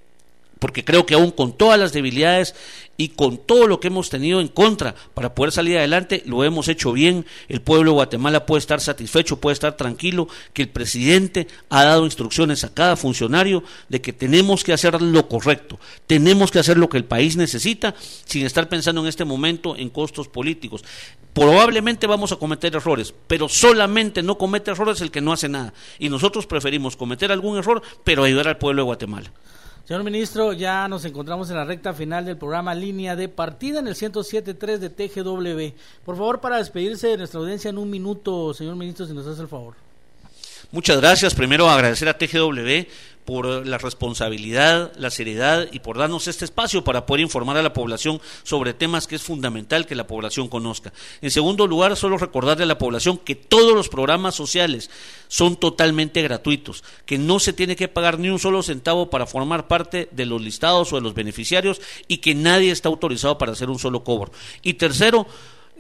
porque creo que aún con todas las debilidades y con todo lo que hemos tenido en contra para poder salir adelante, lo hemos hecho bien, el pueblo de Guatemala puede estar satisfecho, puede estar tranquilo, que el presidente ha dado instrucciones a cada funcionario de que tenemos que hacer lo correcto, tenemos que hacer lo que el país necesita sin estar pensando en este momento en costos políticos. Probablemente vamos a cometer errores, pero solamente no comete errores el que no hace nada. Y nosotros preferimos cometer algún error, pero ayudar al pueblo de Guatemala. Señor ministro, ya nos encontramos en la recta final del programa Línea de Partida en el 107.3 de TGW. Por favor, para despedirse de nuestra audiencia en un minuto, señor ministro, si nos hace el favor. Muchas gracias. Primero agradecer a TGW por la responsabilidad, la seriedad y por darnos este espacio para poder informar a la población sobre temas que es fundamental que la población conozca. En segundo lugar, solo recordarle a la población que todos los programas sociales son totalmente gratuitos, que no se tiene que pagar ni un solo centavo para formar parte de los listados o de los beneficiarios y que nadie está autorizado para hacer un solo cobro. Y tercero,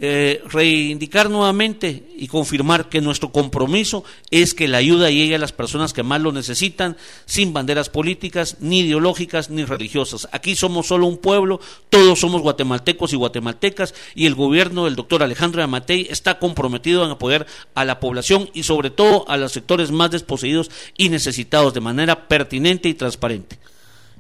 eh, reivindicar nuevamente y confirmar que nuestro compromiso es que la ayuda llegue a las personas que más lo necesitan, sin banderas políticas, ni ideológicas, ni religiosas. Aquí somos solo un pueblo, todos somos guatemaltecos y guatemaltecas, y el gobierno del doctor Alejandro Yamatei está comprometido en apoyar a la población y sobre todo a los sectores más desposeídos y necesitados de manera pertinente y transparente.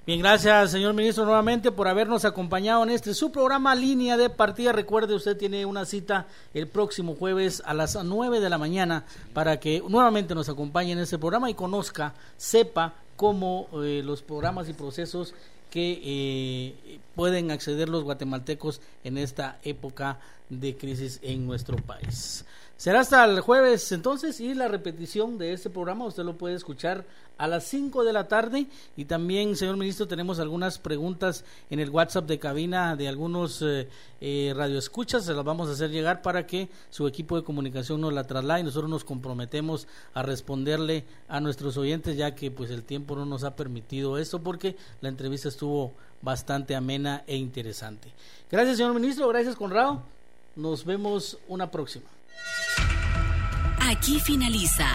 Bien, gracias, señor ministro, nuevamente por habernos acompañado en este su programa Línea de Partida. Recuerde, usted tiene una cita el próximo jueves a las 9 de la mañana para que nuevamente nos acompañe en este programa y conozca, sepa cómo eh, los programas y procesos que eh, pueden acceder los guatemaltecos en esta época de crisis en nuestro país. Será hasta el jueves entonces y la repetición de este programa usted lo puede escuchar a las 5 de la tarde y también, señor ministro, tenemos algunas preguntas en el WhatsApp de cabina de algunos eh, eh, radioescuchas, se las vamos a hacer llegar para que su equipo de comunicación nos la traslade y nosotros nos comprometemos a responderle a nuestros oyentes ya que pues el tiempo no nos ha permitido esto porque la entrevista estuvo bastante amena e interesante. Gracias, señor ministro, gracias, Conrado. Nos vemos una próxima. Aquí finaliza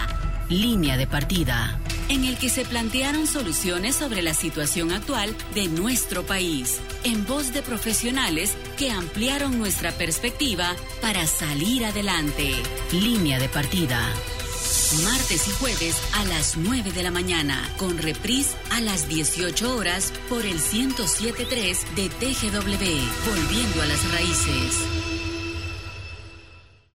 Línea de Partida, en el que se plantearon soluciones sobre la situación actual de nuestro país, en voz de profesionales que ampliaron nuestra perspectiva para salir adelante. Línea de Partida. Martes y jueves a las 9 de la mañana, con reprise a las 18 horas por el 1073 de TGW, volviendo a las raíces.